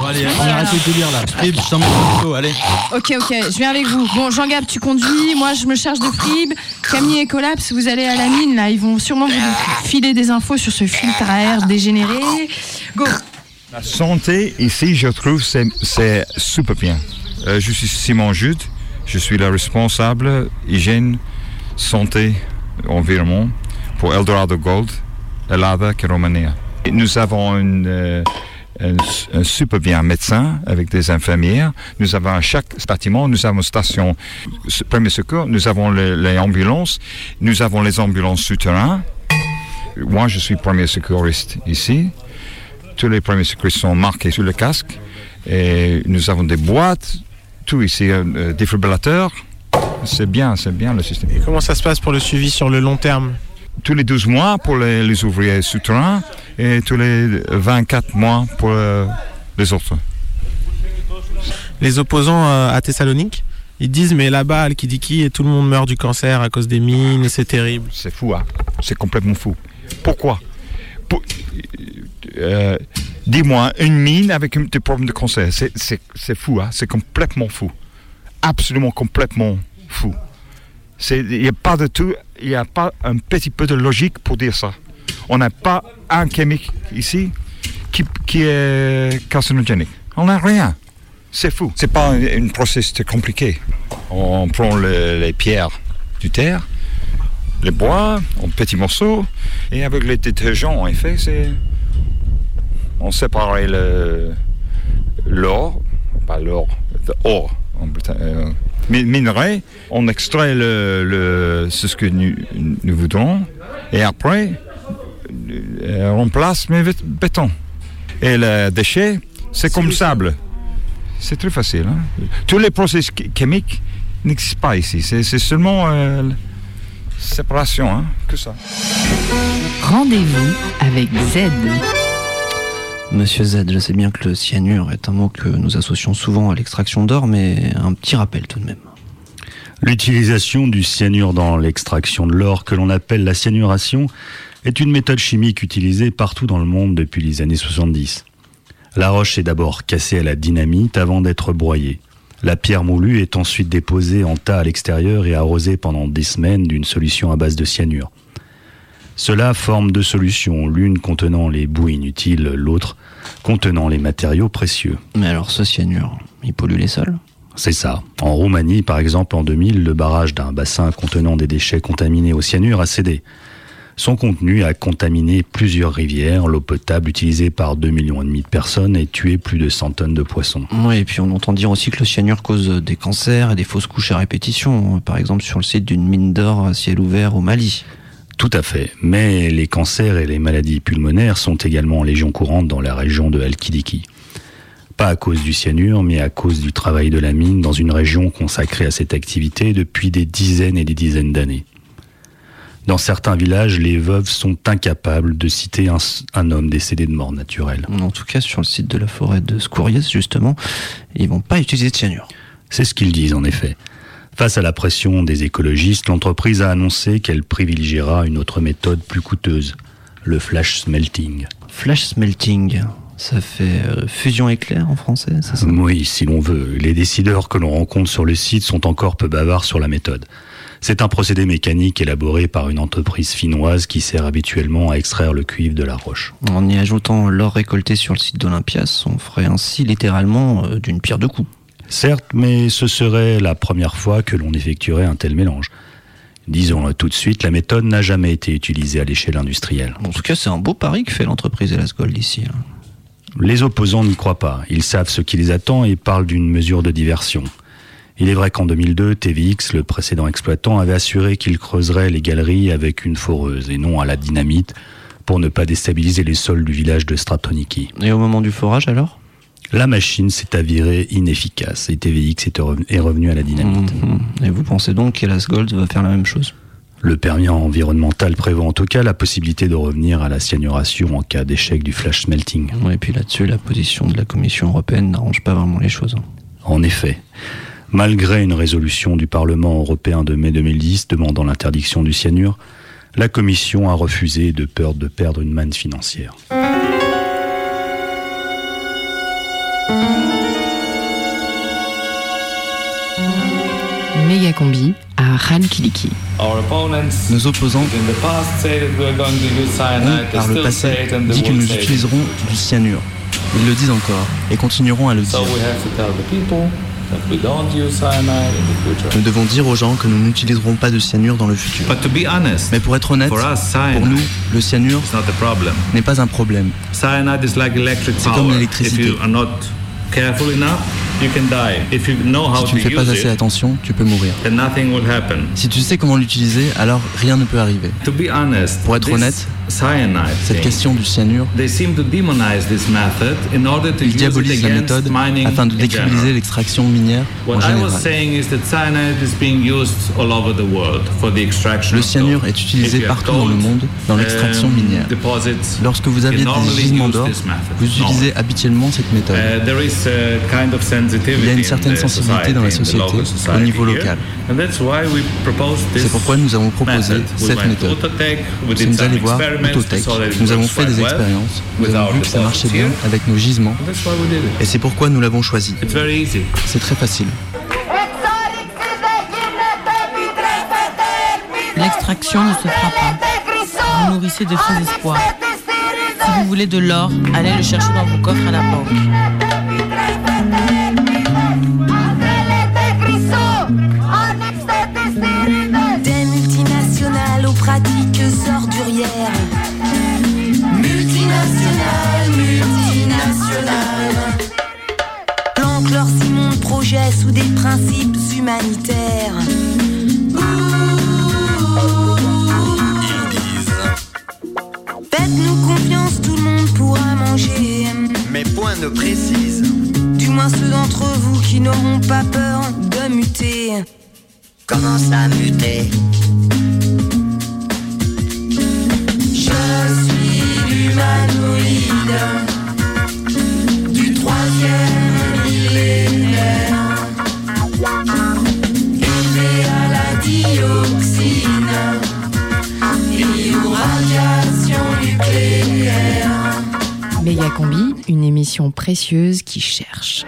Bon, allez, on arrête de lire là. Frib, je t'emmène allez. Ok, ok, je viens avec vous. Bon, Jean-Gab, tu conduis, moi je me charge de Frib. Camille et Collapse, vous allez à la mine là, ils vont sûrement vous filer des infos sur ce filtre à air dégénéré. Go La santé ici, je trouve, c'est super bien. Euh, je suis Simon Jude, je suis le responsable hygiène santé, environnement pour Eldorado Gold, Elada Romania. Nous avons euh, un, super bien médecin avec des infirmières. Nous avons à chaque bâtiment, nous avons une station premier secours, nous avons les, ambulances, nous avons les ambulances souterraines. Moi, je suis premier secouriste ici. Tous les premiers secouristes sont marqués sur le casque. Et nous avons des boîtes, tout ici, euh, défibrillateur, c'est bien, c'est bien le système. Et comment ça se passe pour le suivi sur le long terme? Tous les 12 mois pour les, ouvriers souterrains et tous les 24 mois pour euh, les autres. Les opposants euh, à Thessalonique ils disent mais là-bas, Al-Kidiki, et tout le monde meurt du cancer à cause des mines, c'est terrible. C'est fou, hein c'est complètement fou. Pourquoi euh, Dis-moi, une mine avec des problèmes de cancer, c'est fou, hein c'est complètement fou. Absolument complètement fou. Il n'y a pas de tout, il n'y a pas un petit peu de logique pour dire ça. On n'a pas un chimique ici qui, qui est carcinogénique. On n'a rien. C'est fou. C'est pas un, processus compliqué. On prend les pierres du terre, les bois en petits morceaux, et avec les détergents, en effet, c'est. On sépare l'or, pas l'or, l'or, euh, minerai, on extrait le, ce que nous, nous voudrons et après euh, on remplace mes béton. Et le déchet, c'est comme le sable. C'est très facile. Hein. Tous les processus chimiques n'existent pas ici. C'est seulement euh, séparation, hein, que ça. Rendez-vous avec Z. Monsieur Z, je sais bien que le cyanure est un mot que nous associons souvent à l'extraction d'or, mais un petit rappel tout de même. L'utilisation du cyanure dans l'extraction de l'or, que l'on appelle la cyanuration, est une méthode chimique utilisée partout dans le monde depuis les années 70. La roche est d'abord cassée à la dynamite avant d'être broyée. La pierre moulue est ensuite déposée en tas à l'extérieur et arrosée pendant des semaines d'une solution à base de cyanure. Cela forme deux solutions, l'une contenant les boues inutiles, l'autre contenant les matériaux précieux. Mais alors ce cyanure, il pollue les sols? C'est ça. En Roumanie, par exemple, en 2000, le barrage d'un bassin contenant des déchets contaminés au cyanure a cédé. Son contenu a contaminé plusieurs rivières, l'eau potable utilisée par 2,5 millions et demi de personnes et tué plus de 100 tonnes de poissons. Oui, et puis on entend dire aussi que le cyanure cause des cancers et des fausses couches à répétition, par exemple sur le site d'une mine d'or à ciel ouvert au Mali. Tout à fait. Mais les cancers et les maladies pulmonaires sont également en légion courante dans la région de Al-Kidiki. Pas à cause du cyanure, mais à cause du travail de la mine dans une région consacrée à cette activité depuis des dizaines et des dizaines d'années. Dans certains villages, les veuves sont incapables de citer un, homme décédé de mort naturelle. En tout cas, sur le site de la forêt de Scouriès, justement, ils vont pas utiliser de cyanure. C'est ce qu'ils disent, en effet. Face à la pression des écologistes, l'entreprise a annoncé qu'elle privilégiera une autre méthode plus coûteuse, le flash smelting. Flash smelting ça fait euh, fusion éclair en français, c'est ça? Oui, si l'on veut. Les décideurs que l'on rencontre sur le site sont encore peu bavards sur la méthode. C'est un procédé mécanique élaboré par une entreprise finnoise qui sert habituellement à extraire le cuivre de la roche. En y ajoutant l'or récolté sur le site d'Olympias, on ferait ainsi littéralement euh, d'une pierre deux coups. Certes, mais ce serait la première fois que l'on effectuerait un tel mélange. Disons-le tout de suite, la méthode n'a jamais été utilisée à l'échelle industrielle. En tout cas, c'est un beau pari que fait l'entreprise Elasgold ici. Hein. Les opposants n'y croient pas. Ils savent ce qui les attend et parlent d'une mesure de diversion. Il est vrai qu'en 2002, TVX, le précédent exploitant, avait assuré qu'il creuserait les galeries avec une foreuse et non à la dynamite pour ne pas déstabiliser les sols du village de Stratoniki. Et au moment du forage alors? La machine s'est avérée inefficace et TVX est revenu à la dynamite. Mhm. Et vous pensez donc qu'Elas Gold va faire la même chose? Le permis environnemental prévoit en tout cas la possibilité de revenir à la cyanuration en cas d'échec du flash smelting. et puis là-dessus, la position de la Commission européenne n'arrange pas vraiment les choses. Hein. En effet. Malgré une résolution du Parlement européen de mai 2010 demandant l'interdiction du cyanure, la Commission a refusé de peur de perdre une manne financière. Combi à Kiliki. Nos opposants ont, par le passé, dit que nous utiliserons du cyanure. Ils le disent encore et continueront à le dire. Nous devons dire aux gens que nous n'utiliserons pas de cyanure dans le futur. Mais pour être honnête, pour nous, le cyanure n'est pas un problème. C'est comme l'électricité. Si tu ne fais pas assez attention, tu peux mourir. Si tu sais comment l'utiliser, alors rien ne peut arriver. Pour être honnête, cette question du cyanure, ils diabolisent la méthode afin de décribiliser l'extraction minière en général. Le cyanure est utilisé partout dans le monde dans l'extraction um, minière. Lorsque vous avez des gisements d'or, vous utilisez habituellement cette méthode. Il y a une certaine sensibilité dans la société au niveau local. C'est pourquoi nous avons proposé cette méthode. Si vous allez voir Autotech, nous avons fait des expériences, nous avons vu que ça marchait bien avec nos gisements, et c'est pourquoi nous l'avons choisi. C'est très facile. L'extraction ne se fera pas. Vous nourrissez de faux espoirs. Si vous voulez de l'or, allez le chercher dans vos coffres à la banque. Mais point ne précise. Du moins ceux d'entre vous qui n'auront pas peur de muter. Comment ça muter du émission précieuse qui cherche.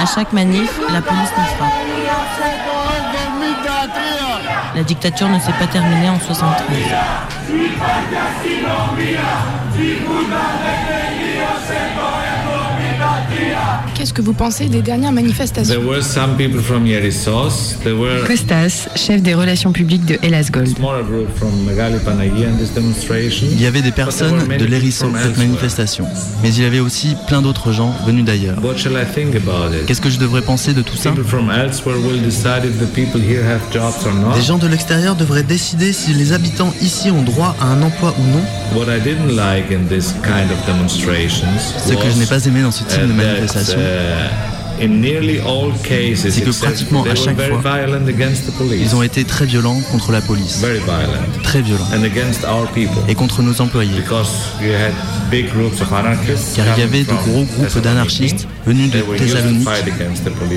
À chaque manif, la police nous frappe. La dictature ne s'est pas terminée en 73. Qu'est-ce que vous pensez des dernières manifestations Costas, chef des relations publiques de Hellas Gold. Il y avait des personnes de l'Hérisson, cette manifestation, mais il y avait aussi plein d'autres gens venus d'ailleurs. Qu'est-ce que je devrais penser de tout ça Des gens de l'extérieur devraient décider si les habitants ici ont droit à un emploi ou non. Ce que je n'ai pas aimé dans ce type de manifestation, c'est que pratiquement à chaque fois, ils ont été très violents contre la police. Très violents. Et contre nos employés. Car il y avait de gros groupes d'anarchistes venus de Thessalonique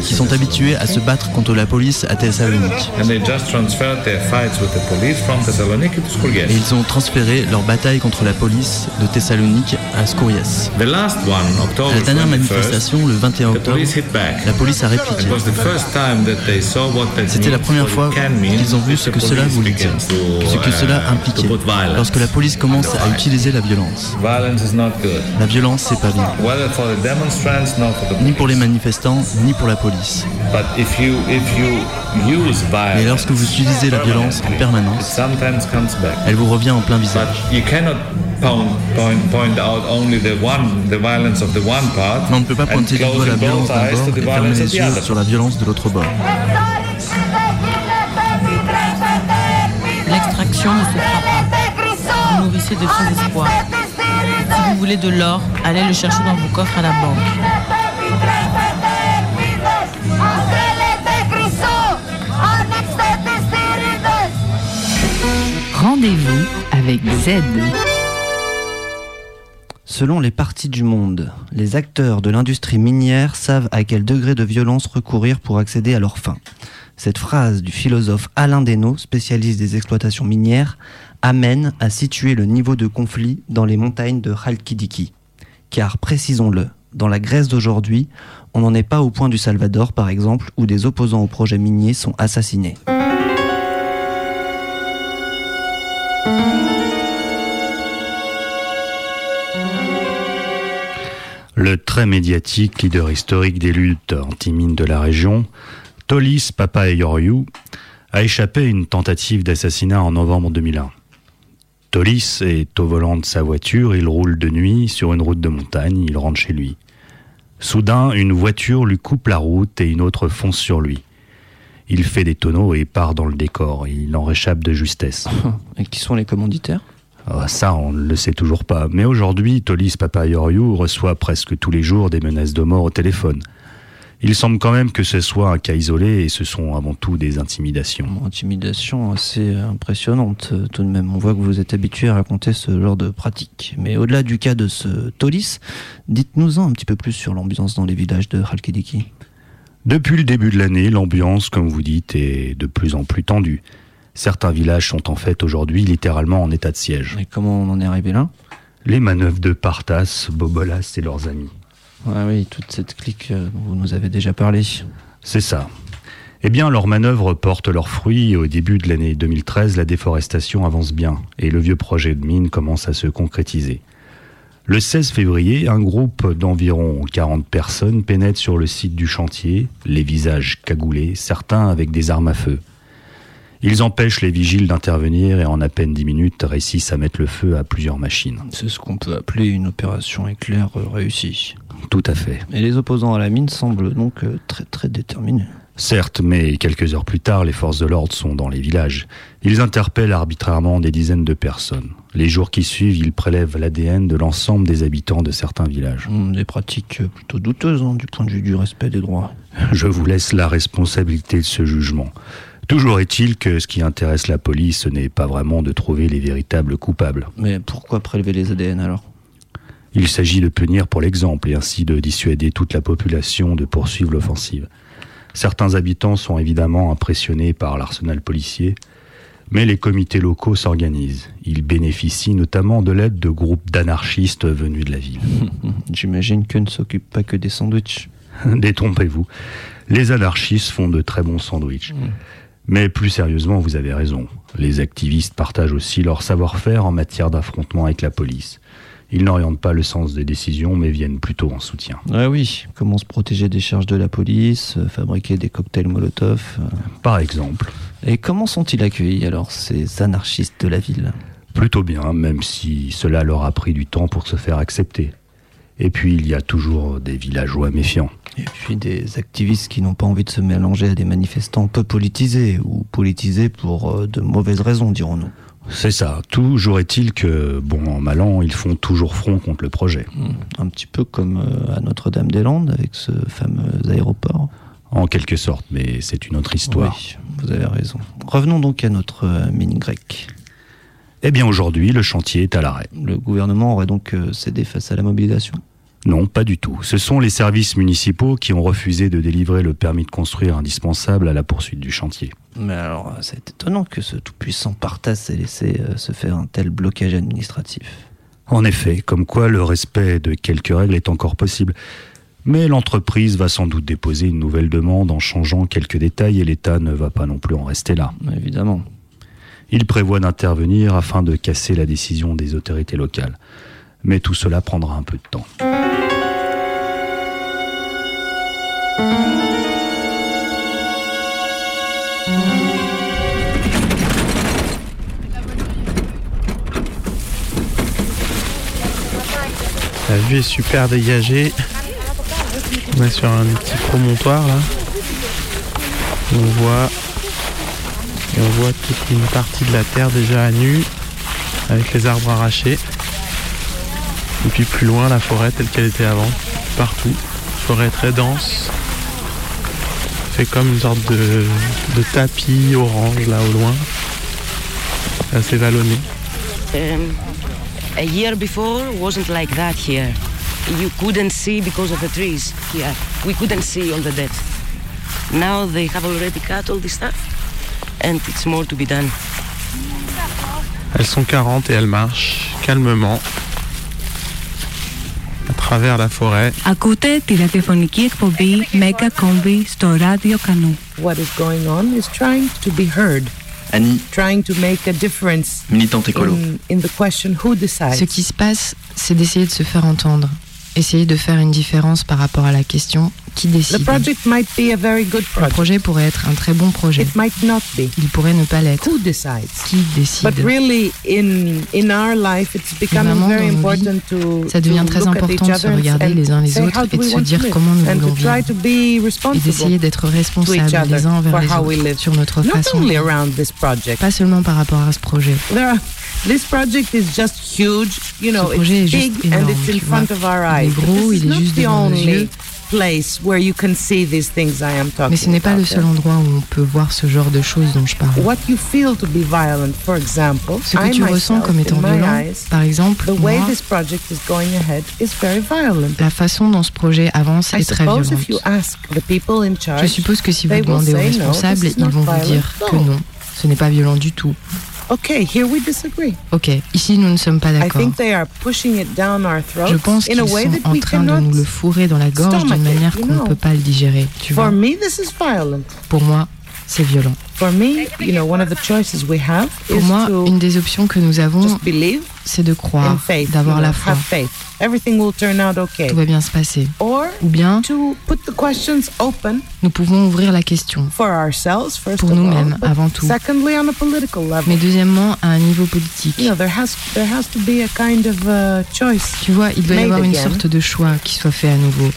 qui sont habitués à se battre contre la police à Thessalonique. Et ils ont transféré leur bataille contre la police de Thessalonique à Skourias. la dernière manifestation, le 21 octobre, la police a répliqué. C'était la première fois qu'ils ont vu ce que cela voulait dire, ce que cela impliquait. Lorsque la police commence à utiliser la violence. La violence, c'est pas bien. Ni pour les manifestants, ni pour la police. Mais lorsque vous utilisez la violence en permanence, elle vous revient en plein visage. Mais on ne peut pas pointer du doigt la violence d'un bord et fermer les yeux sur la violence de l'autre bord. L'extraction ne se fera pas. Vous nourrissez de faux espoirs. Si vous voulez de l'or, allez le chercher dans vos coffres à la banque. Rendez-vous avec Z. Selon les parties du monde, les acteurs de l'industrie minière savent à quel degré de violence recourir pour accéder à leurs fins. Cette phrase du philosophe Alain Desnaux, spécialiste des exploitations minières, amène à situer le niveau de conflit dans les montagnes de Khalkidiki. Car, précisons-le, dans la Grèce d'aujourd'hui, on n'en est pas au point du Salvador, par exemple, où des opposants au projet minier sont assassinés. Très médiatique leader historique des luttes anti-mines de la région, Tolis Papaeyoriou, a échappé à une tentative d'assassinat en novembre 2001. Tolis est au volant de sa voiture, il roule de nuit sur une route de montagne, il rentre chez lui. Soudain, une voiture lui coupe la route et une autre fonce sur lui. Il fait des tonneaux et part dans le décor. Il en réchappe de justesse. Et qui sont les commanditaires? Ça, on ne le sait toujours pas. Mais aujourd'hui, Tolis Papayoriou reçoit presque tous les jours des menaces de mort au téléphone. Il semble quand même que ce soit un cas isolé et ce sont avant tout des intimidations. Intimidations assez impressionnantes euh, tout de même. On voit que vous êtes habitué à raconter ce genre de pratique. Mais au-delà du cas de ce Tolis, dites-nous-en un petit peu plus sur l'ambiance dans les villages de Halkidiki. Depuis le début de l'année, l'ambiance, comme vous dites, est de plus en plus tendue. Certains villages sont en fait aujourd'hui littéralement en état de siège. Et comment on en est arrivé là? Les manœuvres de Partas, Bobolas et leurs amis. Ah oui, toute cette clique euh, dont vous nous avez déjà parlé. C'est ça. Eh bien, leurs manœuvres portent leurs fruits. Au début de l'année 2013, la déforestation avance bien et le vieux projet de mine commence à se concrétiser. Le 16 février, un groupe d'environ 40 personnes pénètre sur le site du chantier, les visages cagoulés, certains avec des armes à feu. Ils empêchent les vigiles d'intervenir et en à peine dix minutes réussissent à mettre le feu à plusieurs machines. C'est ce qu'on peut appeler une opération éclair réussie. Tout à fait. Et les opposants à la mine semblent donc euh, très très déterminés. Certes, mais quelques heures plus tard, les forces de l'ordre sont dans les villages. Ils interpellent arbitrairement des dizaines de personnes. Les jours qui suivent, ils prélèvent l'ADN de l'ensemble des habitants de certains villages. Hmm, des pratiques plutôt douteuses hein, du point de vue du respect des droits. Je vous laisse la responsabilité de ce jugement. Toujours est-il que ce qui intéresse la police, ce n'est pas vraiment de trouver les véritables coupables. Mais pourquoi prélever les ADN alors? Il s'agit de punir pour l'exemple et ainsi de dissuader toute la population de poursuivre l'offensive. Certains habitants sont évidemment impressionnés par l'arsenal policier, mais les comités locaux s'organisent. Ils bénéficient notamment de l'aide de groupes d'anarchistes venus de la ville. J'imagine qu'eux ne s'occupent pas que des sandwichs. Détrompez-vous. Les anarchistes font de très bons sandwichs. Mmh. Mais plus sérieusement, vous avez raison. Les activistes partagent aussi leur savoir-faire en matière d'affrontement avec la police. Ils n'orientent pas le sens des décisions, mais viennent plutôt en soutien. Ah oui, comment se protéger des charges de la police, euh, fabriquer des cocktails Molotov. Euh. Par exemple. Et comment sont-ils accueillis alors, ces anarchistes de la ville? Plutôt bien, même si cela leur a pris du temps pour se faire accepter. Et puis il y a toujours des villageois méfiants. Et puis des activistes qui n'ont pas envie de se mélanger à des manifestants peu politisés ou politisés pour euh, de mauvaises raisons, dirons-nous. C'est ça. Toujours est-il que, bon, en mal ils font toujours front contre le projet. Un petit peu comme euh, à Notre-Dame-des-Landes avec ce fameux aéroport. En quelque sorte, mais c'est une autre histoire. Oui, vous avez raison. Revenons donc à notre euh, mine grecque. Eh bien aujourd'hui, le chantier est à l'arrêt. Le gouvernement aurait donc cédé face à la mobilisation non, pas du tout. Ce sont les services municipaux qui ont refusé de délivrer le permis de construire indispensable à la poursuite du chantier. Mais alors, c'est étonnant que ce tout-puissant Partas ait laissé euh, se faire un tel blocage administratif. En effet, comme quoi le respect de quelques règles est encore possible. Mais l'entreprise va sans doute déposer une nouvelle demande en changeant quelques détails et l'État ne va pas non plus en rester là. Évidemment. Il prévoit d'intervenir afin de casser la décision des autorités locales. Mais tout cela prendra un peu de temps. La vue est super dégagée. On est sur un petit promontoire là. On voit toute une partie de la terre déjà à nu avec les arbres arrachés. Et puis plus loin la forêt telle qu'elle était avant, partout. Forêt très dense. Fait comme une sorte de, de tapis orange là au loin. Assez vallonné. Um, a year before wasn't like that here. You couldn't see because of the trees here. We couldn't see all the dead. Now they have already cut all this stuff and it's more to be done. Elles sont 40 et elles marchent calmement travers la forêt. Ακούτε τη ραδιοφωνική εκπομπή Mega Combi στο ράδιο Κανού. What is going on is trying to be heard. Annie, trying to make a difference militante écolo. in, in the question who decides. Ce qui se passe, c'est d'essayer de se faire entendre. Essayer de faire une différence par rapport à la question qui décide. The project might be a very good Le project. projet pourrait être un très bon projet. It might not be. Il pourrait ne pas l'être. Who decides? Qui décide? But really, in in our life, it's becoming Vraiment, very dans nos vies, important to ça devient très important de se regarder les uns les autres et de se dire comment nous voulons vivre. Et d'essayer d'être responsables les uns envers les autres sur notre Not façon de vivre. around this project. Pas seulement par rapport à ce projet. There are, this project is just huge. You know, Ce projet it's est big juste and énorme, it's in tu vois. front of our Il est gros, il est juste devant nos only yeux. Place where you can see these things I am talking Mais ce n'est pas le seul endroit où on peut voir ce genre de choses dont je parle. What you feel to be violent, for example, Ce que I tu ressens comme étant violent, eyes, par exemple, the way moi, this project is going ahead is very violent. la façon dont ce projet avance I est très violente. if you ask the people in charge, Je suppose que si vous they will demandez aux responsables, ils vont vous dire que No. non, ce n'est pas violent du tout. Okay, here we disagree. Ok, ici nous ne sommes pas I d'accord. think they are pushing it down our throats Je pense qu'ils sont en train de nous le fourrer dans la gorge d'une manière qu'on ne peut pas le digérer. Tu For vois, me, this is violent. pour moi, c'est violent. For me, you know, one of the choices we have Pour is moi, une des options que nous avons, c'est de croire, d'avoir la foi. have faith. Everything will turn out okay. Tout va bien se passer. Or Ou bien, to put the questions open nous pouvons ouvrir la question for ourselves first pour nous-mêmes, avant tout. secondly on a political level. Mais deuxièmement, à un niveau politique. You know, there has there has to be a kind of uh, choice. Tu vois, il doit y avoir une sorte de choix qui soit fait à nouveau.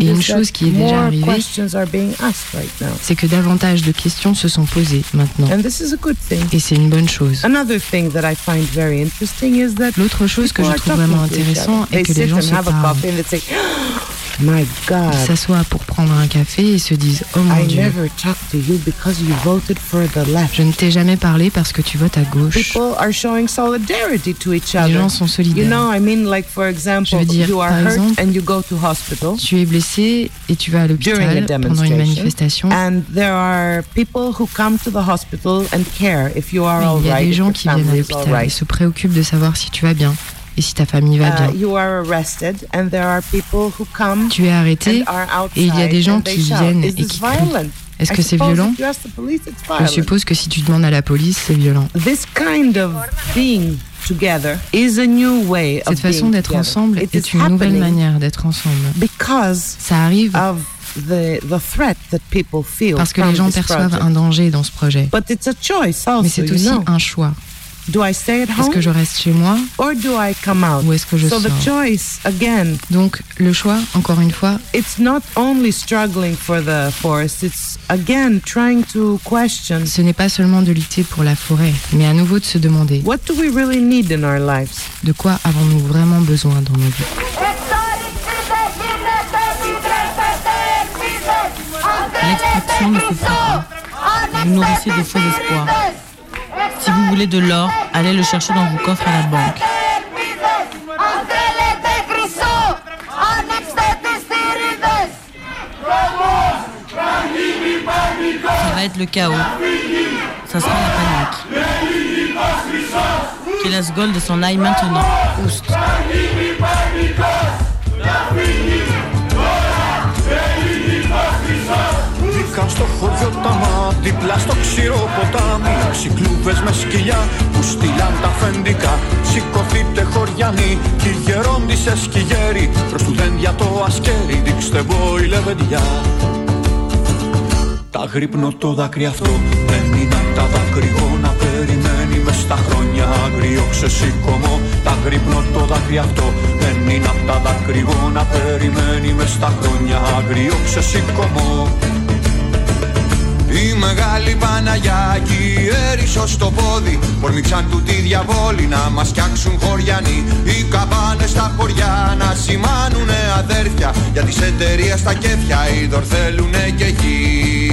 Et une chose qui est déjà arrivée, questions are being asked right now. C'est que davantage de questions se sont posées maintenant. And this is a good thing. Et c'est une bonne chose. Another thing that I find very interesting is that L'autre chose que je trouve vraiment intéressant est que les sit gens and se have a parlent. My God, Ils s'assoient pour prendre un café et se disent Oh mon I Dieu, never talked to you because you voted for the left. je ne t'ai jamais parlé parce que tu votes à gauche. People are showing solidarity to each Les gens sont You solidaires. know, I mean, like for example, Je veux dire, you are par hurt exemple, and you go to hospital Tu es blessé et tu vas à l'hôpital pendant une manifestation. and there are people who come to the hospital and care if you are all Il y a right, des gens qui viennent à l'hôpital et se préoccupent de savoir si tu vas bien et si ta famille va Uh, bien. Tu es arrêté et il y a des gens qui viennent et qui crient. Est-ce que c'est violent Je suppose que si tu demandes à la police, c'est violent. Cette façon d'être ensemble est une nouvelle manière d'être ensemble. Ça arrive parce que les gens perçoivent un danger dans ce projet. Mais c'est aussi un choix. Do I stay at home? Est-ce que je reste chez moi? Or do I come out? Ou est-ce que je so sors? the choice again. Donc le choix, encore une fois. It's not only struggling for the forest. It's again trying to question. Ce n'est pas seulement de lutter pour la forêt, mais à nouveau de se demander. What do we really need in our lives? De quoi avons-nous vraiment besoin dans nos vies? L'extraction ne fera pas. Vous nourrissez de faux espoirs. Si vous voulez de l'or, allez le chercher dans vos coffres à la banque. Ça va être le chaos. Ça sera la panique. Que las Gold s'en aille maintenant. Oust. Χωριό τα μάτια, δίπλα στο ξηρό ποτάμι. Έξι κλούβες με σκυλιά που στείλαν τα αφεντικά. Σηκωθείτε χωριανοί κι οι γερόντισες κι οι γέροι Προς του δέντια το ασκέρι, δείξτε μπόι λεβεντιά. Τα γρύπνο το δάκρυ αυτό δεν είναι απ' τα δακρυγόνα Περιμένει μες στα χρόνια άγριο. Ξεσήκωμο Τα γρύπνο το δάκρυ αυτό δεν είναι απ' τα δακρυγόνα Περιμένει μες στα χρόνια άγριο. Ξεσήκωμο η μεγάλη Παναγιά και η Έρισος στο πόδι Πορμήξαν του τη διαβόλη να μας φτιάξουν χωριανοί. Οι καμπάνες στα χωριά να σημάνουνε αδέρφια Για τις εταιρείες στα κέφια είδωρ θέλουνε και εκεί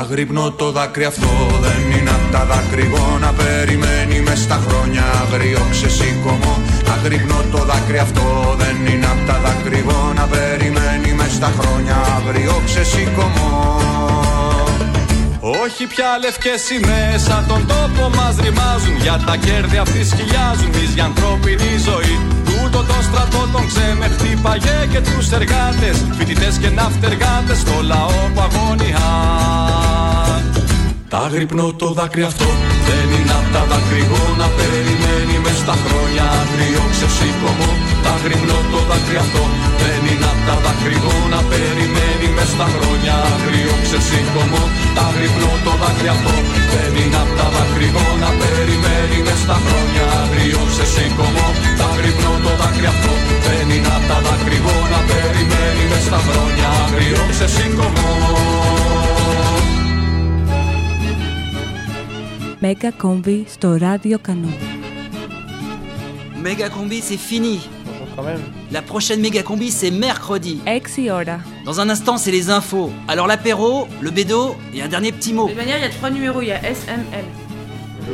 Αγρυπνώ το δάκρυ αυτό δεν είναι απ' τα δακρυγόνα Περιμένει μες στα χρόνια αγριό ξεσήκωμο. Αγρυπνώ το δάκρυ αυτό δεν είναι απ' τα δακρυγόνα Περιμένει μες στα χρόνια αγριό ξεσήκωμο. Όχι πια λευκές σημαίες σαν τον τόπο μας ρημάζουν. Για τα κέρδη αυτοί σκυλιάζουν μης για ανθρώπινη ζωή Τούτο το στρατό τον ξέμε χτύπαγε και τους εργάτες. Φοιτητές και ναυτεργάτες στο λαό που αγωνιά τα γρυπνώ το δάκρυ αυτό. Δεν είναι απ' τα δακρυγόνα Περιμένει μες στα χρόνια αγριό ξεσήκωμο. Τα γρυπνώ το δάκρυ αυτό. Δεν είναι απ' τα δακρυγόνα Περιμένει μες στα χρόνια αγριό ξεσήκωμο. Τα γρυπνώ το δάκρυ αυτό. Δεν είναι απ' τα δακρυγόνα Περιμένει μες στα χρόνια αγριό ξεσήκωμο. Τα γρυπνώ το δάκρυ αυτό. Δεν είναι απ' τα δακρυγόνα Περιμένει μες στα χρόνια αγριό ξεσήκωμο Méga Combi στο ράδιο Κανό. Méga Combi, c'est fini. Quand même. La prochaine méga combi, c'est mercredi. 6 ώρα. Dans un instant, c'est les infos. Alors l'apéro, le bédo et un dernier petit mot. De toute manière, il y a trois numéros. Il y a S, M, L.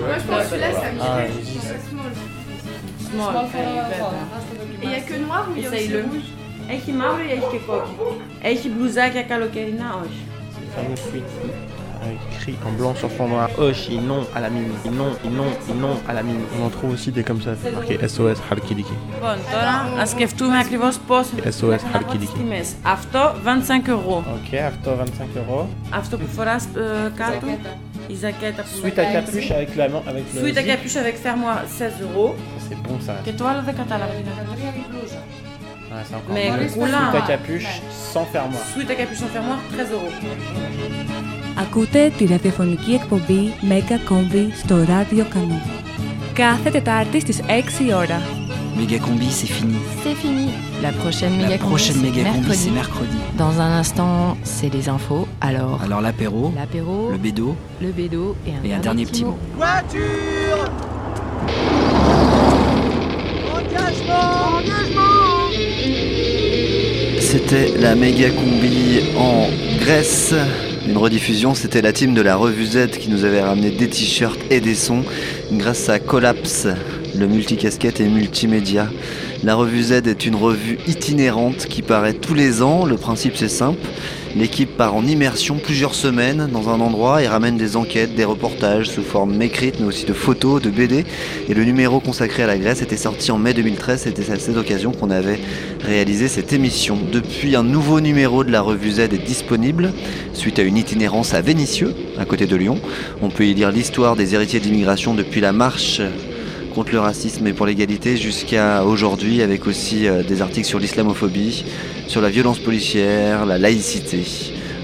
Moi, je pense que celui-là, ça me Ah, dirait. Small. Small. Et il y a que noir ou il y a aussi Essaye-le. rouge Έχει μαύρο ή έχει και κόκκινο. Έχει μπλουζάκια καλοκαιρινά, όχι. C'est fameux fuite. Écrit en blanc sur fond noir. Oshi, non à la mine. Non, non, non à la mine. On en trouve aussi des comme ça. Marqué SOS Halkidiki. Λοιπόν, τώρα α σκεφτούμε ακριβώ πώ SOS Halkidiki. τιμέ. Αυτό 25 ευρώ. Ok, αυτό 25 euros. Αυτό που φορά κάτω. Η ζακέτα που Suite à capuche avec la main. Avec le Suite à zip. capuche avec fermoir 16 ευρώ. C'est bon ça. Και το άλλο δεν κατάλαβα. τι είναι. Ah, c'est encore Mais mieux. coulin. Suite à capuche sans fermoir. Suite à capuche sans fermoir 13 ευρώ. Ακούτε τη ραδιοφωνική εκπομπή Mega Combi στο ράδιο Κανό. Κάθε Τετάρτη στις 6 η ώρα. Méga combi, c'est fini. C'est fini. La prochaine La méga prochaine méga combi, mercredi. c'est mercredi. Dans un instant, c'est les infos. Alors, Alors l'apéro, l'apéro, le bédo le bédo et un, et un dernier petit mot. Voiture C'était la méga combi en Grèce. Une rediffusion, c'était la team de la revue Z qui nous avait ramené des t-shirts et des sons grâce à Collapse, le multicasquette et multimédia. La revue Z est une revue itinérante qui paraît tous les ans. Le principe c'est simple. L'équipe part en immersion plusieurs semaines dans un endroit et ramène des enquêtes, des reportages sous forme écrite mais aussi de photos, de BD. Et le numéro consacré à la Grèce était sorti en mai 2013. C'était à cette occasion qu'on avait réalisé cette émission. Depuis, un nouveau numéro de la revue Z est disponible suite à une itinérance à Vénissieux, à côté de Lyon. On peut y lire l'histoire des héritiers d'immigration depuis la marche contre le racisme et pour l'égalité jusqu'à aujourd'hui avec aussi euh, des articles sur l'islamophobie, sur la violence policière, la laïcité.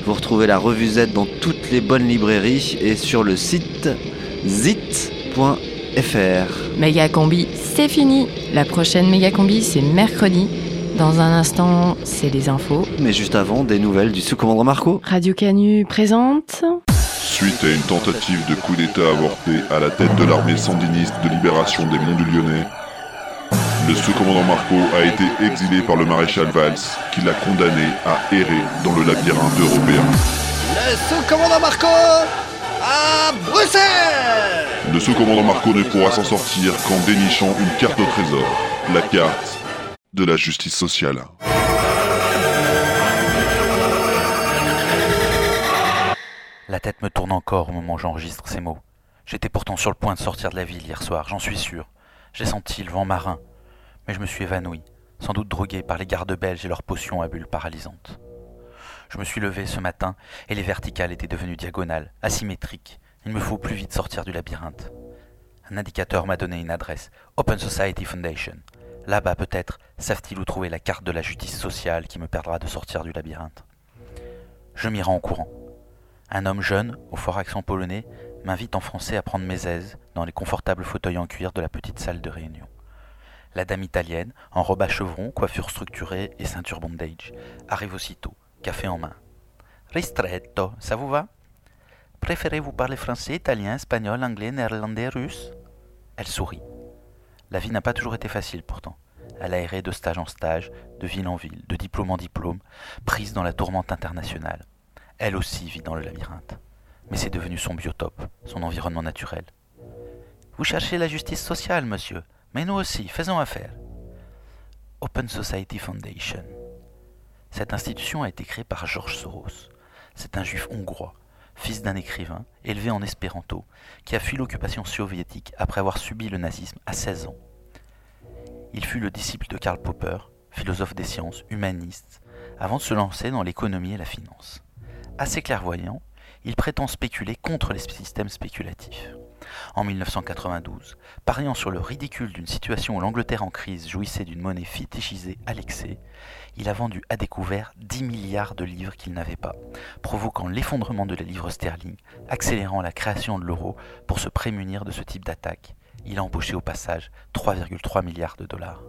Vous retrouvez la revue Z dans toutes les bonnes librairies et sur le site zit.fr. Méga combi, c'est fini. La prochaine méga combi, c'est mercredi. Dans un instant, c'est les infos. Mais juste avant, des nouvelles du sous-commandant Marco. Radio Canu présente. Suite à une tentative de coup d'État avorté à la tête de l'armée sandiniste de libération des Monts du Lyonnais, le sous-commandant Marco a été exilé par le maréchal Valls, qui l'a condamné à errer dans le labyrinthe européen. Le sous-commandant Marco à Bruxelles Le sous-commandant Marco ne pourra s'en sortir qu'en dénichant une carte au trésor, la carte de la justice sociale. La tête me tourne encore au moment où j'enregistre ces mots. J'étais pourtant sur le point de sortir de la ville hier soir, j'en suis sûr. J'ai senti le vent marin, mais je me suis évanoui, sans doute drogué par les gardes belges et leurs potions à bulles paralysantes. Je me suis levé ce matin et les verticales étaient devenues diagonales, asymétriques. Il me faut plus vite sortir du labyrinthe. Un indicateur m'a donné une adresse, Open Society Foundation. Là-bas peut-être savent-ils où trouver la carte de la justice sociale qui me perdra de sortir du labyrinthe. Je m'y rends en courant. Un homme jeune, au fort accent polonais, m'invite en français à prendre mes aises dans les confortables fauteuils en cuir de la petite salle de réunion. La dame italienne, en robe à chevrons, coiffure structurée et ceinture bondage, arrive aussitôt, café en main. Ristretto, ça vous va? Préférez-vous parler français, italien, espagnol, anglais, néerlandais, russe? Elle sourit. La vie n'a pas toujours été facile pourtant. Elle a erré de stage en stage, de ville en ville, de diplôme en diplôme, prise dans la tourmente internationale. Elle aussi vit dans le labyrinthe. Mais c'est devenu son biotope, son environnement naturel. Vous cherchez la justice sociale, monsieur, mais nous aussi, faisons affaire. Open Society Foundation. Cette institution a été créée par George Soros. C'est un juif hongrois, fils d'un écrivain, élevé en espéranto, qui a fui l'occupation soviétique après avoir subi le nazisme à 16 ans. Il fut le disciple de Karl Popper, philosophe des sciences, humaniste, avant de se lancer dans l'économie et la finance. Assez clairvoyant, il prétend spéculer contre les systèmes spéculatifs. En 1992, pariant sur le ridicule d'une situation où l'Angleterre en crise jouissait d'une monnaie fétichisée à l'excès, il a vendu à découvert 10 milliards de livres qu'il n'avait pas, provoquant l'effondrement de la livre sterling, accélérant la création de l'euro pour se prémunir de ce type d'attaque. Il a embauché au passage 3,3 milliards de dollars.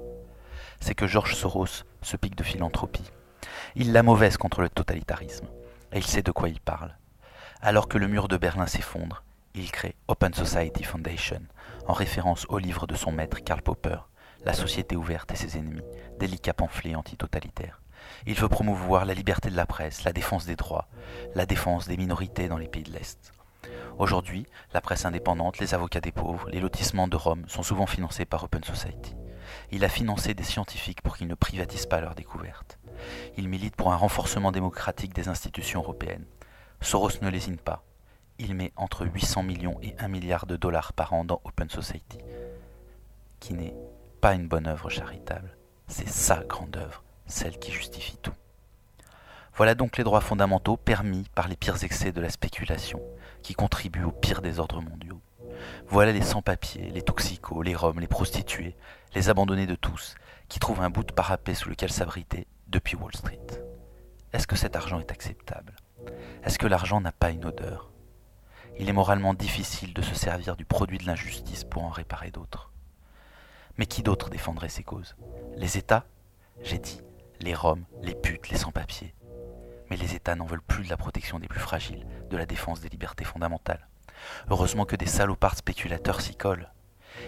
C'est que George Soros se pique de philanthropie. Il l'a mauvaise contre le totalitarisme, et il sait de quoi il parle. Alors que le mur de Berlin s'effondre, il crée Open Society Foundation, en référence au livre de son maître Karl Popper, La société ouverte et ses ennemis, délicat pamphlet antitotalitaire. Il veut promouvoir la liberté de la presse, la défense des droits, la défense des minorités dans les pays de l'Est. Aujourd'hui, la presse indépendante, les avocats des pauvres, les lotissements de Rome sont souvent financés par Open Society. Il a financé des scientifiques pour qu'ils ne privatisent pas leurs découvertes. Il milite pour un renforcement démocratique des institutions européennes. Soros ne lésine pas. Il met entre 800 millions et 1 milliard de dollars par an dans Open Society, qui n'est pas une bonne œuvre charitable, c'est sa grande œuvre, celle qui justifie tout. Voilà donc les droits fondamentaux permis par les pires excès de la spéculation, qui contribuent au pire des ordres mondiaux. Voilà les sans-papiers, les toxicos, les roms, les prostituées, les abandonnés de tous, qui trouvent un bout de parapet sous lequel s'abriter depuis Wall Street. Est-ce que cet argent est acceptable? Est-ce que l'argent n'a pas une odeur? Il est moralement difficile de se servir du produit de l'injustice pour en réparer d'autres. Mais qui d'autre défendrait ces causes? Les États? J'ai dit, les Roms, les putes, les sans-papiers. Mais les États n'en veulent plus de la protection des plus fragiles, de la défense des libertés fondamentales. Heureusement que des salopards spéculateurs s'y collent.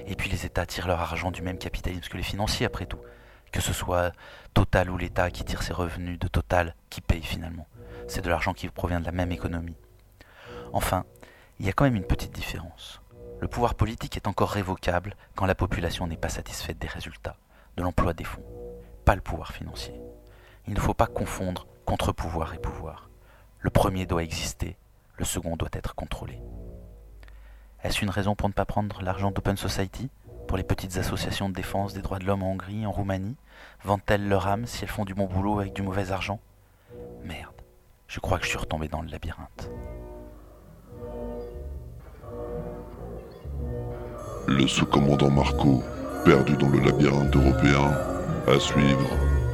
Et puis les États tirent leur argent du même capitalisme que les financiers, après tout. Que ce soit Total ou l'État qui tire ses revenus de Total, qui paye finalement. C'est de l'argent qui provient de la même économie. Enfin, il y a quand même une petite différence. Le pouvoir politique est encore révocable quand la population n'est pas satisfaite des résultats, de l'emploi des fonds, pas le pouvoir financier. Il ne faut pas confondre contre-pouvoir et pouvoir. Le premier doit exister, le second doit être contrôlé. Est-ce une raison pour ne pas prendre l'argent d'Open Society Pour les petites associations de défense des droits de l'homme en Hongrie, en Roumanie? Vendent-elles leur âme si elles font du bon boulot avec du mauvais argent Merde, je crois que je suis retombé dans le labyrinthe. Le sous-commandant Marco, perdu dans le labyrinthe européen, à suivre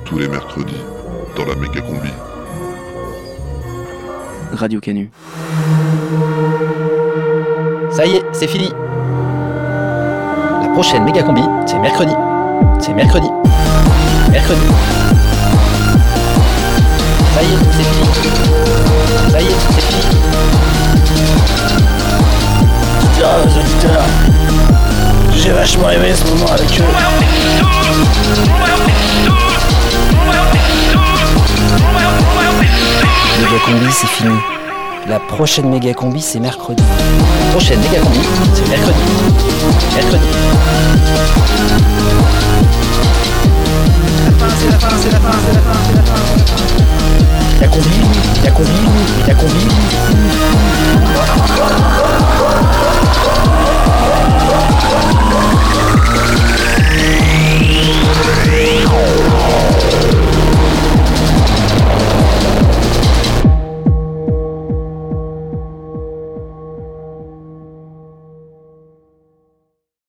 tous les mercredis dans la méga combi. Radio Canu. Ça y est, c'est fini. prochaine méga combi, c'est mercredi. C'est mercredi. Mercredi. Ça y est, c'est fini. Ça y est, c'est fini. Putain, les auditeurs, j'ai vachement aimé ce moment avec eux. Méga combi, c'est fini. La prochaine méga combi, c'est mercredi. Prochaine méga combi, c'est mercredi. Mercredi. fácil, é fácil, é fácil, é. É comigo, é comigo, é comigo.